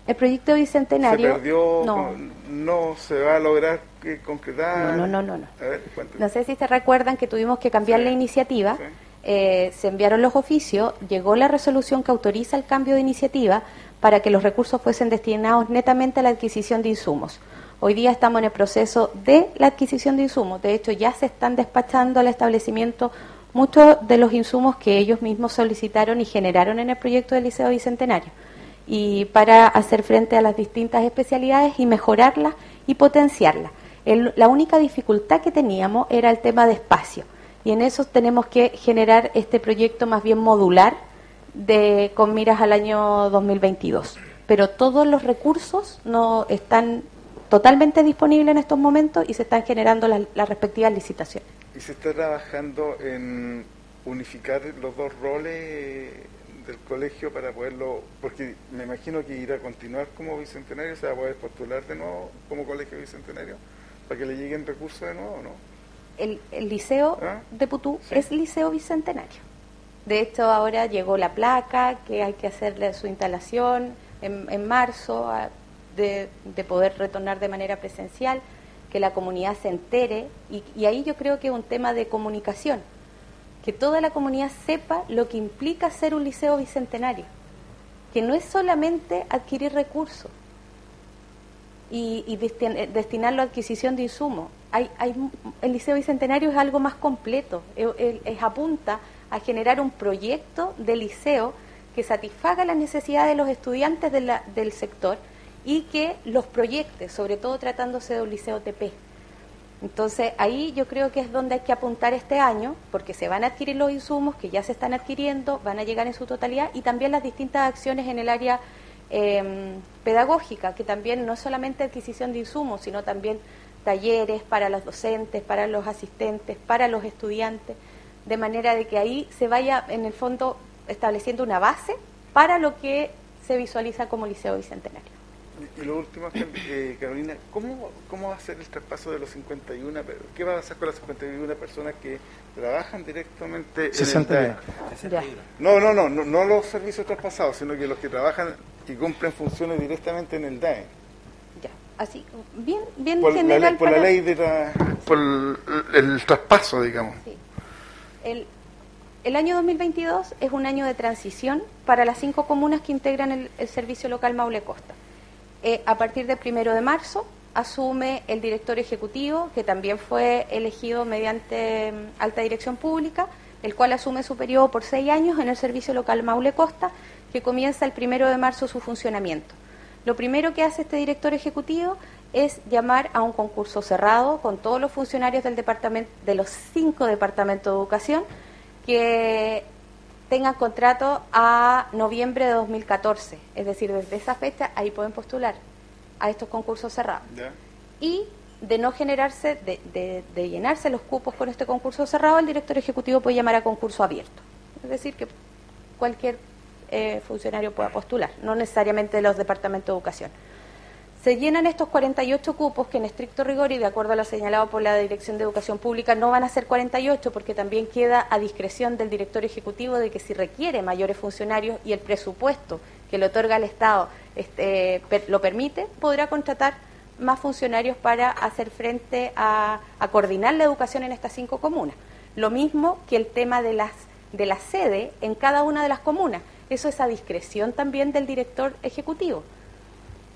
el proyecto bicentenario ¿Se perdió? no con- ¿No se va a lograr eh, concretar? No, no, no, no, no. A ver, no sé si se recuerdan que tuvimos que cambiar Sí, la iniciativa sí. Eh, se enviaron los oficios llegó la resolución que autoriza el cambio de iniciativa para que los recursos fuesen destinados netamente a la adquisición de insumos Hoy día estamos en el proceso de la adquisición de insumos. De hecho, ya se están despachando al establecimiento muchos de los insumos que ellos mismos solicitaron y generaron en el proyecto del Liceo Bicentenario. Y para hacer frente a las distintas especialidades y mejorarlas y potenciarlas. La única dificultad que teníamos era el tema de espacio. Y en eso tenemos que generar este proyecto más bien modular de con miras al año 2022. Pero todos los recursos no están totalmente disponibles en estos momentos y se están generando las, las respectivas licitaciones. ¿Y se está trabajando en unificar los dos roles del colegio para poderlo, porque me imagino que irá a continuar como bicentenario, se va a poder postular de nuevo como colegio bicentenario, para que le lleguen recursos de nuevo, ¿no? El, el liceo ¿Ah? de Putú Sí. es liceo bicentenario. De hecho, ahora llegó la placa, que hay que hacerle su instalación en, en marzo, a- de, de poder retornar de manera presencial, que la comunidad se entere, y, y ahí yo creo que es un tema de comunicación, que toda la comunidad sepa lo que implica ser un liceo bicentenario, que no es solamente adquirir recursos, y, y eh, destinarlo a adquisición de insumos. Hay, hay, el Liceo Bicentenario es algo más completo, es, apunta a generar un proyecto de liceo que satisfaga las necesidades de los estudiantes de la- del sector y que los proyecte, sobre todo tratándose de un liceo TP. Entonces ahí yo creo que es donde hay que apuntar este año, porque se van a adquirir los insumos que ya se están adquiriendo, van a llegar en su totalidad y también las distintas acciones en el área eh, pedagógica, que también no es solamente adquisición de insumos, sino también talleres para los docentes, para los asistentes, para los estudiantes, de manera de que ahí se vaya en el fondo estableciendo una base para lo que se visualiza como Liceo Bicentenario. Y, lo último, eh, Carolina, ¿cómo, ¿cómo va a ser el traspaso de los 51? per- ¿Qué va a pasar con las 51 personas que trabajan directamente en 60 el. DAE? No, no, no, no, no los servicios traspasados, sino que los que trabajan y cumplen funciones directamente en el DAE. Así, bien, bien Por, la, general ley- por la ley de la, por el, el traspaso, digamos. Sí. El, el año 2022 es un año de transición para las cinco comunas que integran el, el servicio local Maule Costa. Eh, a partir del primero de marzo asume el director ejecutivo, que también fue elegido mediante mm, alta dirección pública, el cual asume su periodo por seis años en el servicio local Maule Costa, que comienza el primero de marzo su funcionamiento. Lo primero que hace este director ejecutivo es llamar a un concurso cerrado con todos los funcionarios del departamento, de los cinco departamentos de educación que tengan contrato a noviembre de 2014. Es decir, desde esa fecha ahí pueden postular a estos concursos cerrados. Y de no generarse, de, de- de llenarse los cupos con este concurso cerrado, el director ejecutivo puede llamar a concurso abierto. Es decir, que cualquier eh, funcionario pueda postular, no necesariamente los departamentos de educación. Se llenan estos 48 cupos que en estricto rigor y de acuerdo a lo señalado por la Dirección de Educación Pública no van a ser 48 porque también queda a discreción del director ejecutivo de que si requiere mayores funcionarios y el presupuesto que le otorga el Estado este, lo permite, podrá contratar más funcionarios para hacer frente a, a coordinar la educación en estas cinco comunas. Lo mismo que el tema de las de la sede en cada una de las comunas. Eso es a discreción también del director ejecutivo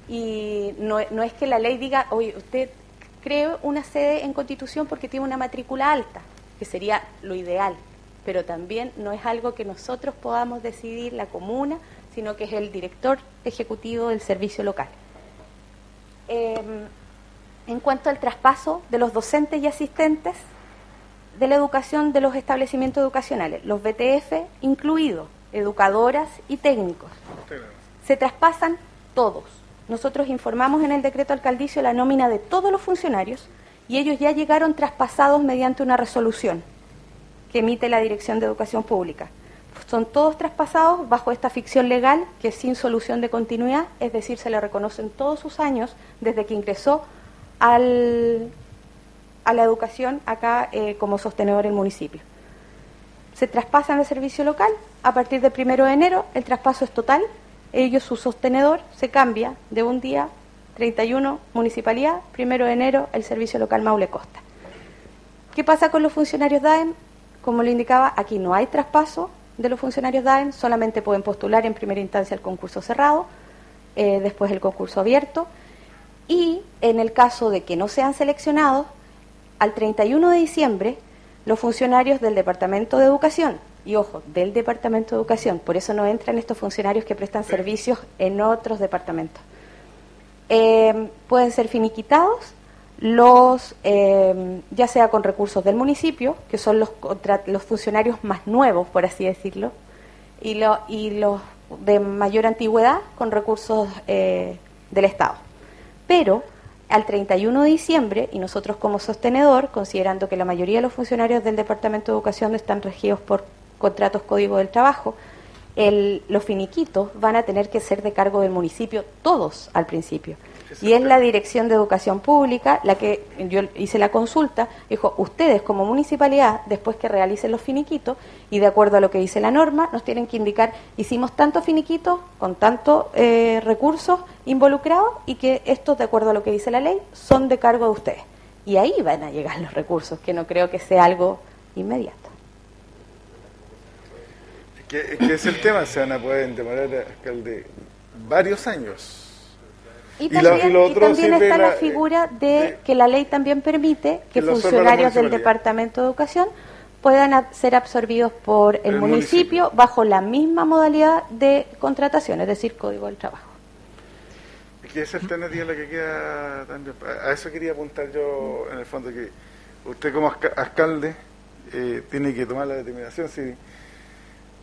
y no, no es que la ley diga, oye, usted cree una sede en constitución porque tiene una matrícula alta, que sería lo ideal, pero también no es algo que nosotros podamos decidir la comuna, sino que es el director ejecutivo del servicio local. Eh, en cuanto al traspaso de los docentes y asistentes de la educación de los establecimientos educacionales, los BTF incluidos, educadoras y técnicos, se traspasan todos. Nosotros informamos en el decreto alcaldicio la nómina de todos los funcionarios y ellos ya llegaron traspasados mediante una resolución que emite la Dirección de Educación Pública. Son todos traspasados bajo esta ficción legal que sin solución de continuidad, es decir, se le reconocen todos sus años desde que ingresó al, a la educación acá eh, como sostenedor el municipio. Se traspasan al servicio local, a partir del primero de enero el traspaso es total, ellos su sostenedor se cambia de un día 31 municipalidad, primero de enero el servicio local Maule Costa. ¿Qué pasa con los funcionarios DAEM? Como lo indicaba, aquí no hay traspaso de los funcionarios DAEM, solamente pueden postular en primera instancia el concurso cerrado, eh, después el concurso abierto, y en el caso de que no sean seleccionados, al 31 de diciembre, los funcionarios del Departamento de Educación, y ojo, del Departamento de Educación, por eso no entran estos funcionarios que prestan servicios en otros departamentos, eh, pueden ser finiquitados los eh, ya sea con recursos del municipio, que son los, los funcionarios más nuevos, por así decirlo, y, lo- y los de mayor antigüedad con recursos eh, del Estado. Pero al 31 de diciembre, y nosotros como sostenedor, considerando que la mayoría de los funcionarios del Departamento de Educación están regidos por contratos Código del Trabajo, el, los finiquitos van a tener que ser de cargo del municipio, todos al principio. Y es la Dirección de Educación Pública la que yo hice la consulta, dijo, ustedes como municipalidad, después que realicen los finiquitos, y de acuerdo a lo que dice la norma, nos tienen que indicar, hicimos tantos finiquitos con tantos eh, recursos involucrados y que estos, de acuerdo a lo que dice la ley, son de cargo de ustedes. Y ahí van a llegar los recursos, que no creo que sea algo inmediato. Es que, es el tema, se van a poder demorar, alcalde, varios años. Y también, está la, figura de, que la ley también permite que, funcionarios del Departamento de Educación puedan ser absorbidos por el, municipio, bajo la misma modalidad de contratación, es decir, código del trabajo. Es que esa alternativa la que queda también. A eso quería apuntar yo, en el fondo, que usted como alcalde eh, tiene que tomar la determinación si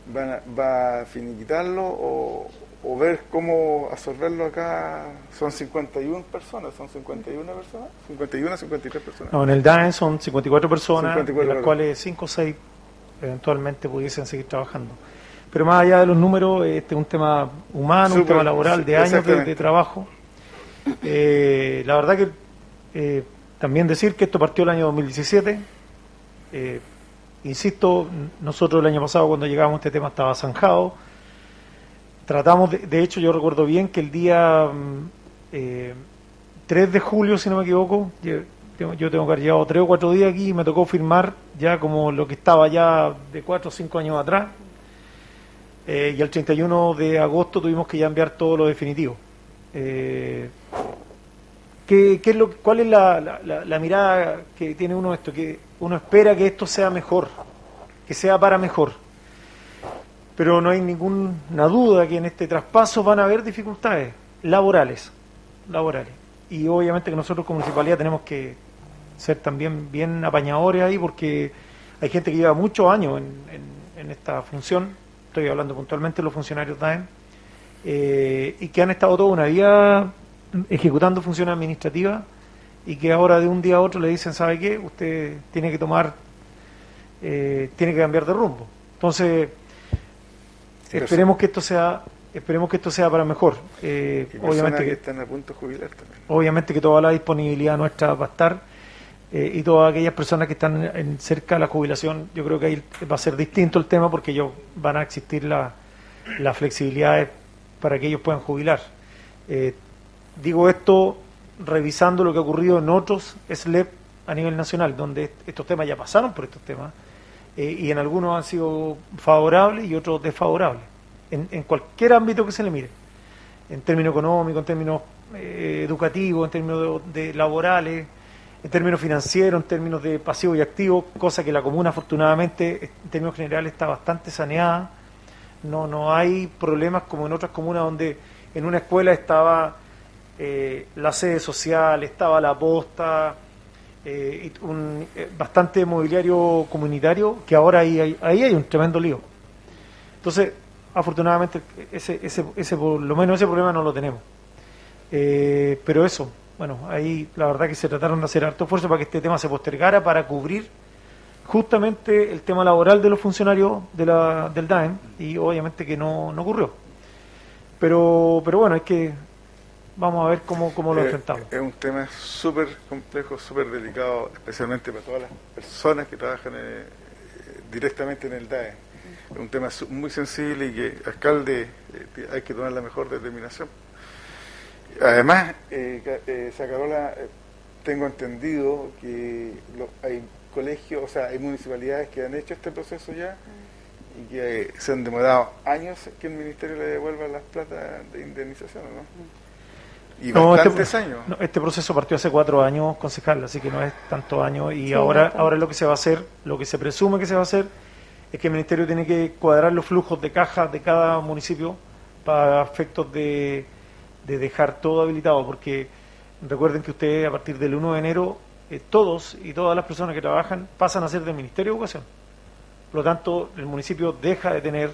va a finiquitarlo o, o ver cómo absorberlo acá. Son 51 personas, son 51 personas, 51, 53 personas. No, en el DAE son 54 personas, de las cuales 5 o 6 eventualmente pudiesen seguir trabajando. Pero más allá de los números, este es un tema humano, un tema laboral, de años de, trabajo. Eh, la verdad que eh, también decir que esto partió el año 2017. Eh, insisto, nosotros el año pasado cuando llegamos este tema estaba zanjado tratamos, de, hecho yo recuerdo bien que el día 3 mm, eh, de julio, si no me equivoco, yo, tengo que haber llevado 3 o 4 días aquí y me tocó firmar ya como lo que estaba ya de 4 o 5 años atrás. Eh, y el 31 de agosto tuvimos que ya enviar todo lo definitivo. Eh, ¿qué, es lo, ¿Cuál es la, la, mirada que tiene uno esto? Que uno espera que esto sea mejor, que sea para mejor pero no hay ninguna duda que en este traspaso van a haber dificultades laborales, laborales. Y obviamente que nosotros como municipalidad tenemos que ser también bien apañadores ahí porque hay gente que lleva muchos años en, esta función, estoy hablando puntualmente de los funcionarios DAEM, eh, y que han estado toda una vida ejecutando funciones administrativas y que ahora de un día a otro le dicen, ¿sabe qué? Usted tiene que tomar, eh, tiene que cambiar de rumbo. Entonces, esperemos que esto sea esperemos que esto sea para mejor eh, obviamente que, están a punto de jubilar también obviamente que toda la disponibilidad nuestra va a estar eh, y todas aquellas personas que están en, cerca de la jubilación yo creo que ahí va a ser distinto el tema porque ellos van a existir la, la flexibilidad para que ellos puedan jubilar eh, digo esto revisando lo que ha ocurrido en otros SLEP a nivel nacional donde estos temas ya pasaron por estos temas eh, y en algunos han sido favorables y otros desfavorables, en, en, cualquier ámbito que se le mire, en términos económicos, en términos eh, educativos, en términos de, laborales, en términos financieros, en términos de pasivo y activo, cosa que la comuna afortunadamente en términos generales está bastante saneada, no, no hay problemas como en otras comunas donde en una escuela estaba eh, la sede social, estaba la posta, eh, un, eh, bastante mobiliario comunitario que ahora ahí hay, ahí hay un tremendo lío. Entonces, afortunadamente, ese, ese, ese, por lo menos ese problema no lo tenemos. Pero eso, bueno, ahí la verdad que se trataron de hacer harto esfuerzo para que este tema se postergara para cubrir justamente el tema laboral de los funcionarios de la, del DAEM y obviamente que no, no ocurrió. Pero, pero bueno, es que vamos a ver cómo, cómo lo eh, enfrentamos. Es un tema súper complejo, súper delicado, especialmente para todas las personas que trabajan eh, directamente en el DAE. Es un tema muy sensible y que, alcalde, eh, hay que tomar la mejor determinación. Además, eh, Sacarola, tengo entendido que hay colegios, o sea, hay municipalidades que han hecho este proceso ya y que se han demorado años que el ministerio le devuelva las plata de indemnización, ¿no? Y no, este, años. este proceso partió hace cuatro años, concejal, así que no es tanto años. Y ahora, ahora lo que se va a hacer, lo que se presume que se va a hacer, es que el Ministerio tiene que cuadrar los flujos de cajas de cada municipio para efectos de, de dejar todo habilitado, porque recuerden que ustedes a partir del 1 de enero, eh, todos y todas las personas que trabajan pasan a ser del Ministerio de Educación. Por lo tanto, el municipio deja de tener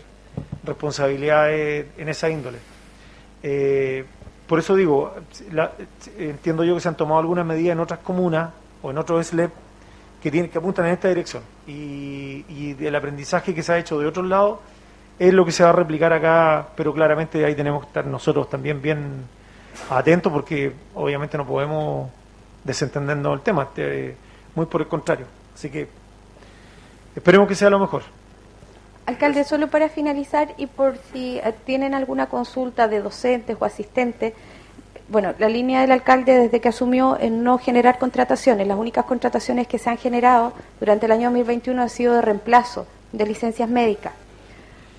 responsabilidades en esa índole. Eh, por eso digo, entiendo yo que se han tomado algunas medidas en otras comunas o en otros SLEP que, tienen, que apuntan en esta dirección. Y, y el aprendizaje que se ha hecho de otros lados es lo que se va a replicar acá, pero claramente ahí tenemos que estar nosotros también bien atentos porque obviamente no podemos desentendernos del tema, este, muy por el contrario. Así que esperemos que sea lo mejor. Alcalde, solo para finalizar y por si eh, tienen alguna consulta de docentes o asistentes, bueno, la línea del alcalde desde que asumió en no generar contrataciones, las únicas contrataciones que se han generado durante el año 2021 han sido de reemplazo de licencias médicas.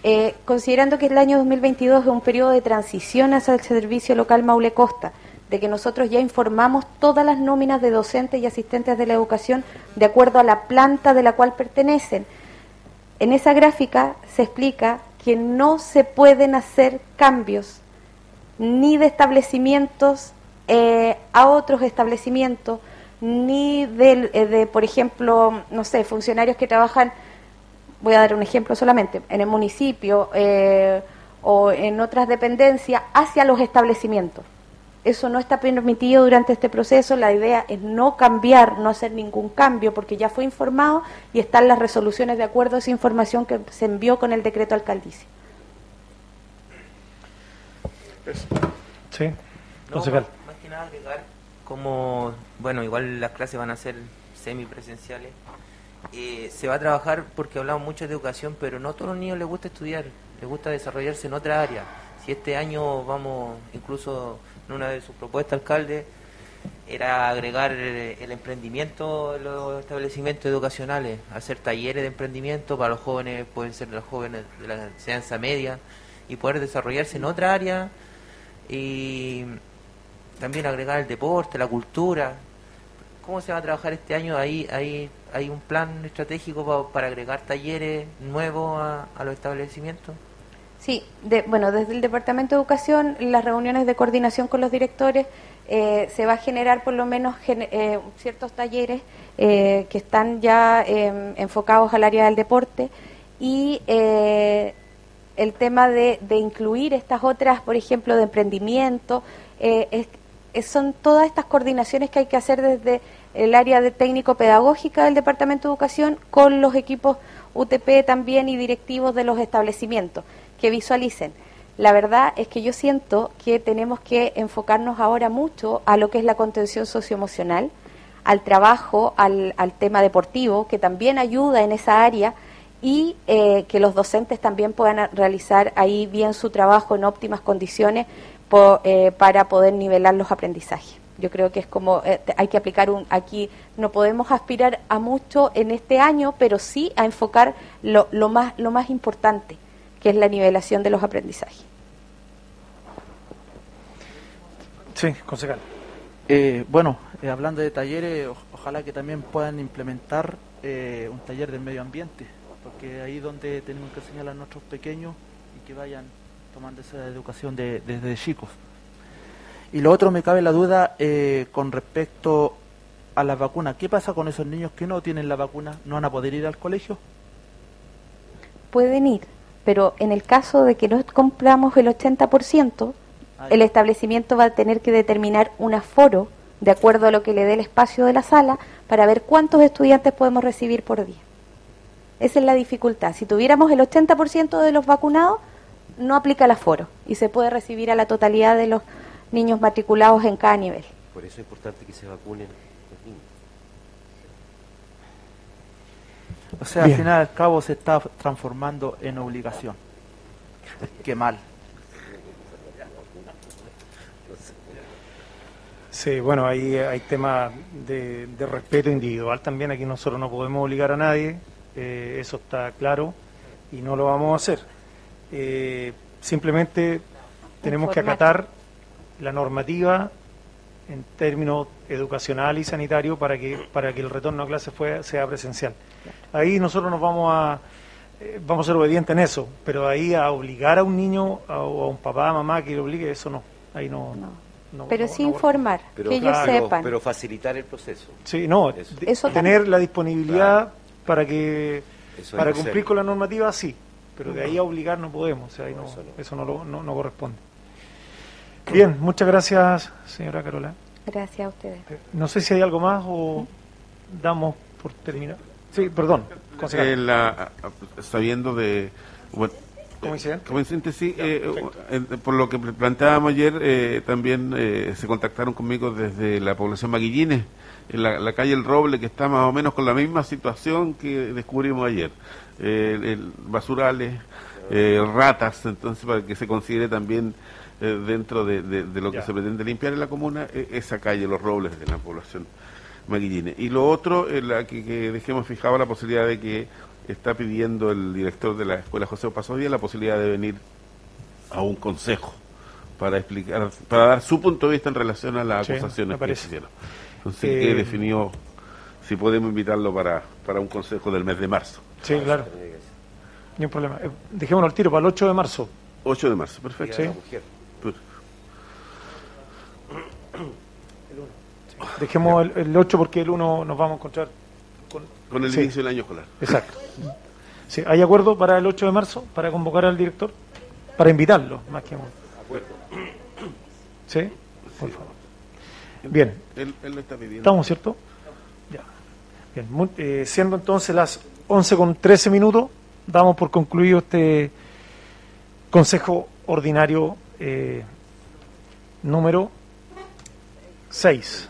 Eh, considerando que el año 2022 es un periodo de transición hacia el servicio local Maule Costa, de que nosotros ya informamos todas las nóminas de docentes y asistentes de la educación de acuerdo a la planta de la cual pertenecen. En esa gráfica se explica que no se pueden hacer cambios ni de establecimientos eh, a otros establecimientos, ni de, eh, de, por ejemplo, no sé, funcionarios que trabajan, voy a dar un ejemplo solamente, en el municipio eh, o en otras dependencias, hacia los establecimientos. Eso no está permitido durante este proceso. La idea es no cambiar, no hacer ningún cambio, porque ya fue informado y están las resoluciones de acuerdo a esa información que se envió con el decreto alcaldicio. Sí, No, más, más que nada agregar como, bueno, igual las clases van a ser semipresenciales. Eh, se va a trabajar porque hablamos mucho de educación, pero no a todos los niños les gusta estudiar, les gusta desarrollarse en otra área. Si este año vamos, incluso una de sus propuestas, alcalde, era agregar el emprendimiento en los establecimientos educacionales, hacer talleres de emprendimiento para los jóvenes, pueden ser los jóvenes de la enseñanza media, y poder desarrollarse en otra área y también agregar el deporte, la cultura. ¿Cómo se va a trabajar este año? ¿Hay, hay, hay un plan estratégico para, agregar talleres nuevos a los establecimientos? Sí, de, bueno, desde el Departamento de Educación, las reuniones de coordinación con los directores, eh, se va a generar por lo menos eh, ciertos talleres eh, que están ya em, enfocados al área del deporte y el tema de, incluir estas otras, por ejemplo, de emprendimiento, son todas estas coordinaciones que hay que hacer desde el área de técnico-pedagógica del Departamento de Educación con los equipos UTP también y directivos de los establecimientos que visualicen. La verdad es que yo siento que tenemos que enfocarnos ahora mucho a lo que es la contención socioemocional, al trabajo, al, al tema deportivo, que también ayuda en esa área, y eh, que los docentes también puedan realizar ahí bien su trabajo en óptimas condiciones eh, para poder nivelar los aprendizajes. Yo creo que es como eh, hay que aplicar un aquí no podemos aspirar a mucho en este año, pero sí a enfocar lo, lo más lo más importante, que es la nivelación de los aprendizajes. Sí, concejal. Eh, bueno, eh, hablando de talleres, o, ojalá que también puedan implementar eh, un taller del medio ambiente, porque ahí es donde tenemos que enseñar a nuestros pequeños y que vayan tomando esa educación de, desde chicos. Y lo otro me cabe la duda eh, con respecto a las vacunas. ¿Qué pasa con esos niños que no tienen la vacuna? ¿No van a poder ir al colegio? Pueden ir, pero en el caso de que no compramos el 80%, Ay. el establecimiento va a tener que determinar un aforo de acuerdo a lo que le dé el espacio de la sala para ver cuántos estudiantes podemos recibir por día. Esa es la dificultad. Si tuviéramos el 80% de los vacunados, no aplica el aforo y se puede recibir a la totalidad de los niños matriculados en cada nivel. Por eso es importante que se vacunen los niños. O sea, Bien. al final al cabo se está transformando en obligación. Qué mal. Sí, bueno, ahí hay temas de, de, respeto individual también. Aquí nosotros no podemos obligar a nadie, eh, eso está claro y no lo vamos a hacer. Eh, simplemente tenemos que acatar la normativa en términos educacional y sanitario para que para que el retorno a clase fue, sea presencial. Ahí nosotros nos vamos a eh, vamos a ser obedientes en eso, pero ahí a obligar a un niño a, o a un papá, mamá que lo obligue, eso no. Ahí no. no. No, pero no, sí no, informar, pero, que ellos claro, sepan. Pero facilitar el proceso. Sí, no, Eso. de- Eso tener la disponibilidad Claro. para que Eso para cumplir con la normativa sí, pero de ahí a obligar no podemos, o sea, ahí No, no, eso eso no. no, lo- no- no corresponde. Bien, muchas gracias, señora Carola. Gracias a ustedes. Eh, No sé si hay algo más o damos por terminar. Sí, perdón. Eh, la- sabiendo de bueno, como incidente. Incidente, sí. Ya, eh, eh, por lo que planteábamos ayer, eh, también eh, se contactaron conmigo desde la población Maguillines, en la, la calle El Roble, que está más o menos con la misma situación que descubrimos ayer. Eh, el- basurales, eh, ratas, entonces para que se considere también eh, dentro de, de- de lo que Ya. se pretende limpiar en la comuna, eh, esa calle, Los Robles, de la población Maguillines. Y lo otro, eh, la que, que dejemos fijado la posibilidad de que está pidiendo el director de la escuela José Pasodía la posibilidad de venir a un consejo para explicar, para dar su punto de vista en relación a las Sí, acusaciones que se hicieron. Entonces, Eh, que definió si podemos invitarlo para, para un consejo del mes de marzo. Sí, claro. Ni un problema. Eh, dejémoslo al tiro para el 8 de marzo. 8 de marzo, perfecto. Sí. Dejemos el, el 8 porque el 1 nos vamos a encontrar con... Con el Sí. inicio del año escolar. Exacto. Sí, ¿Hay acuerdo para el 8 de marzo? ¿Para convocar al director? Para invitarlo, más que... ¿Sí? Por favor. Bien. Él, él lo está pidiendo. ¿Estamos, cierto? Ya. Bien. eh, siendo entonces las 11 con 13 minutos, damos por concluido este Consejo Ordinario eh, número 6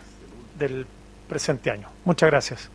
del presente año. Muchas gracias.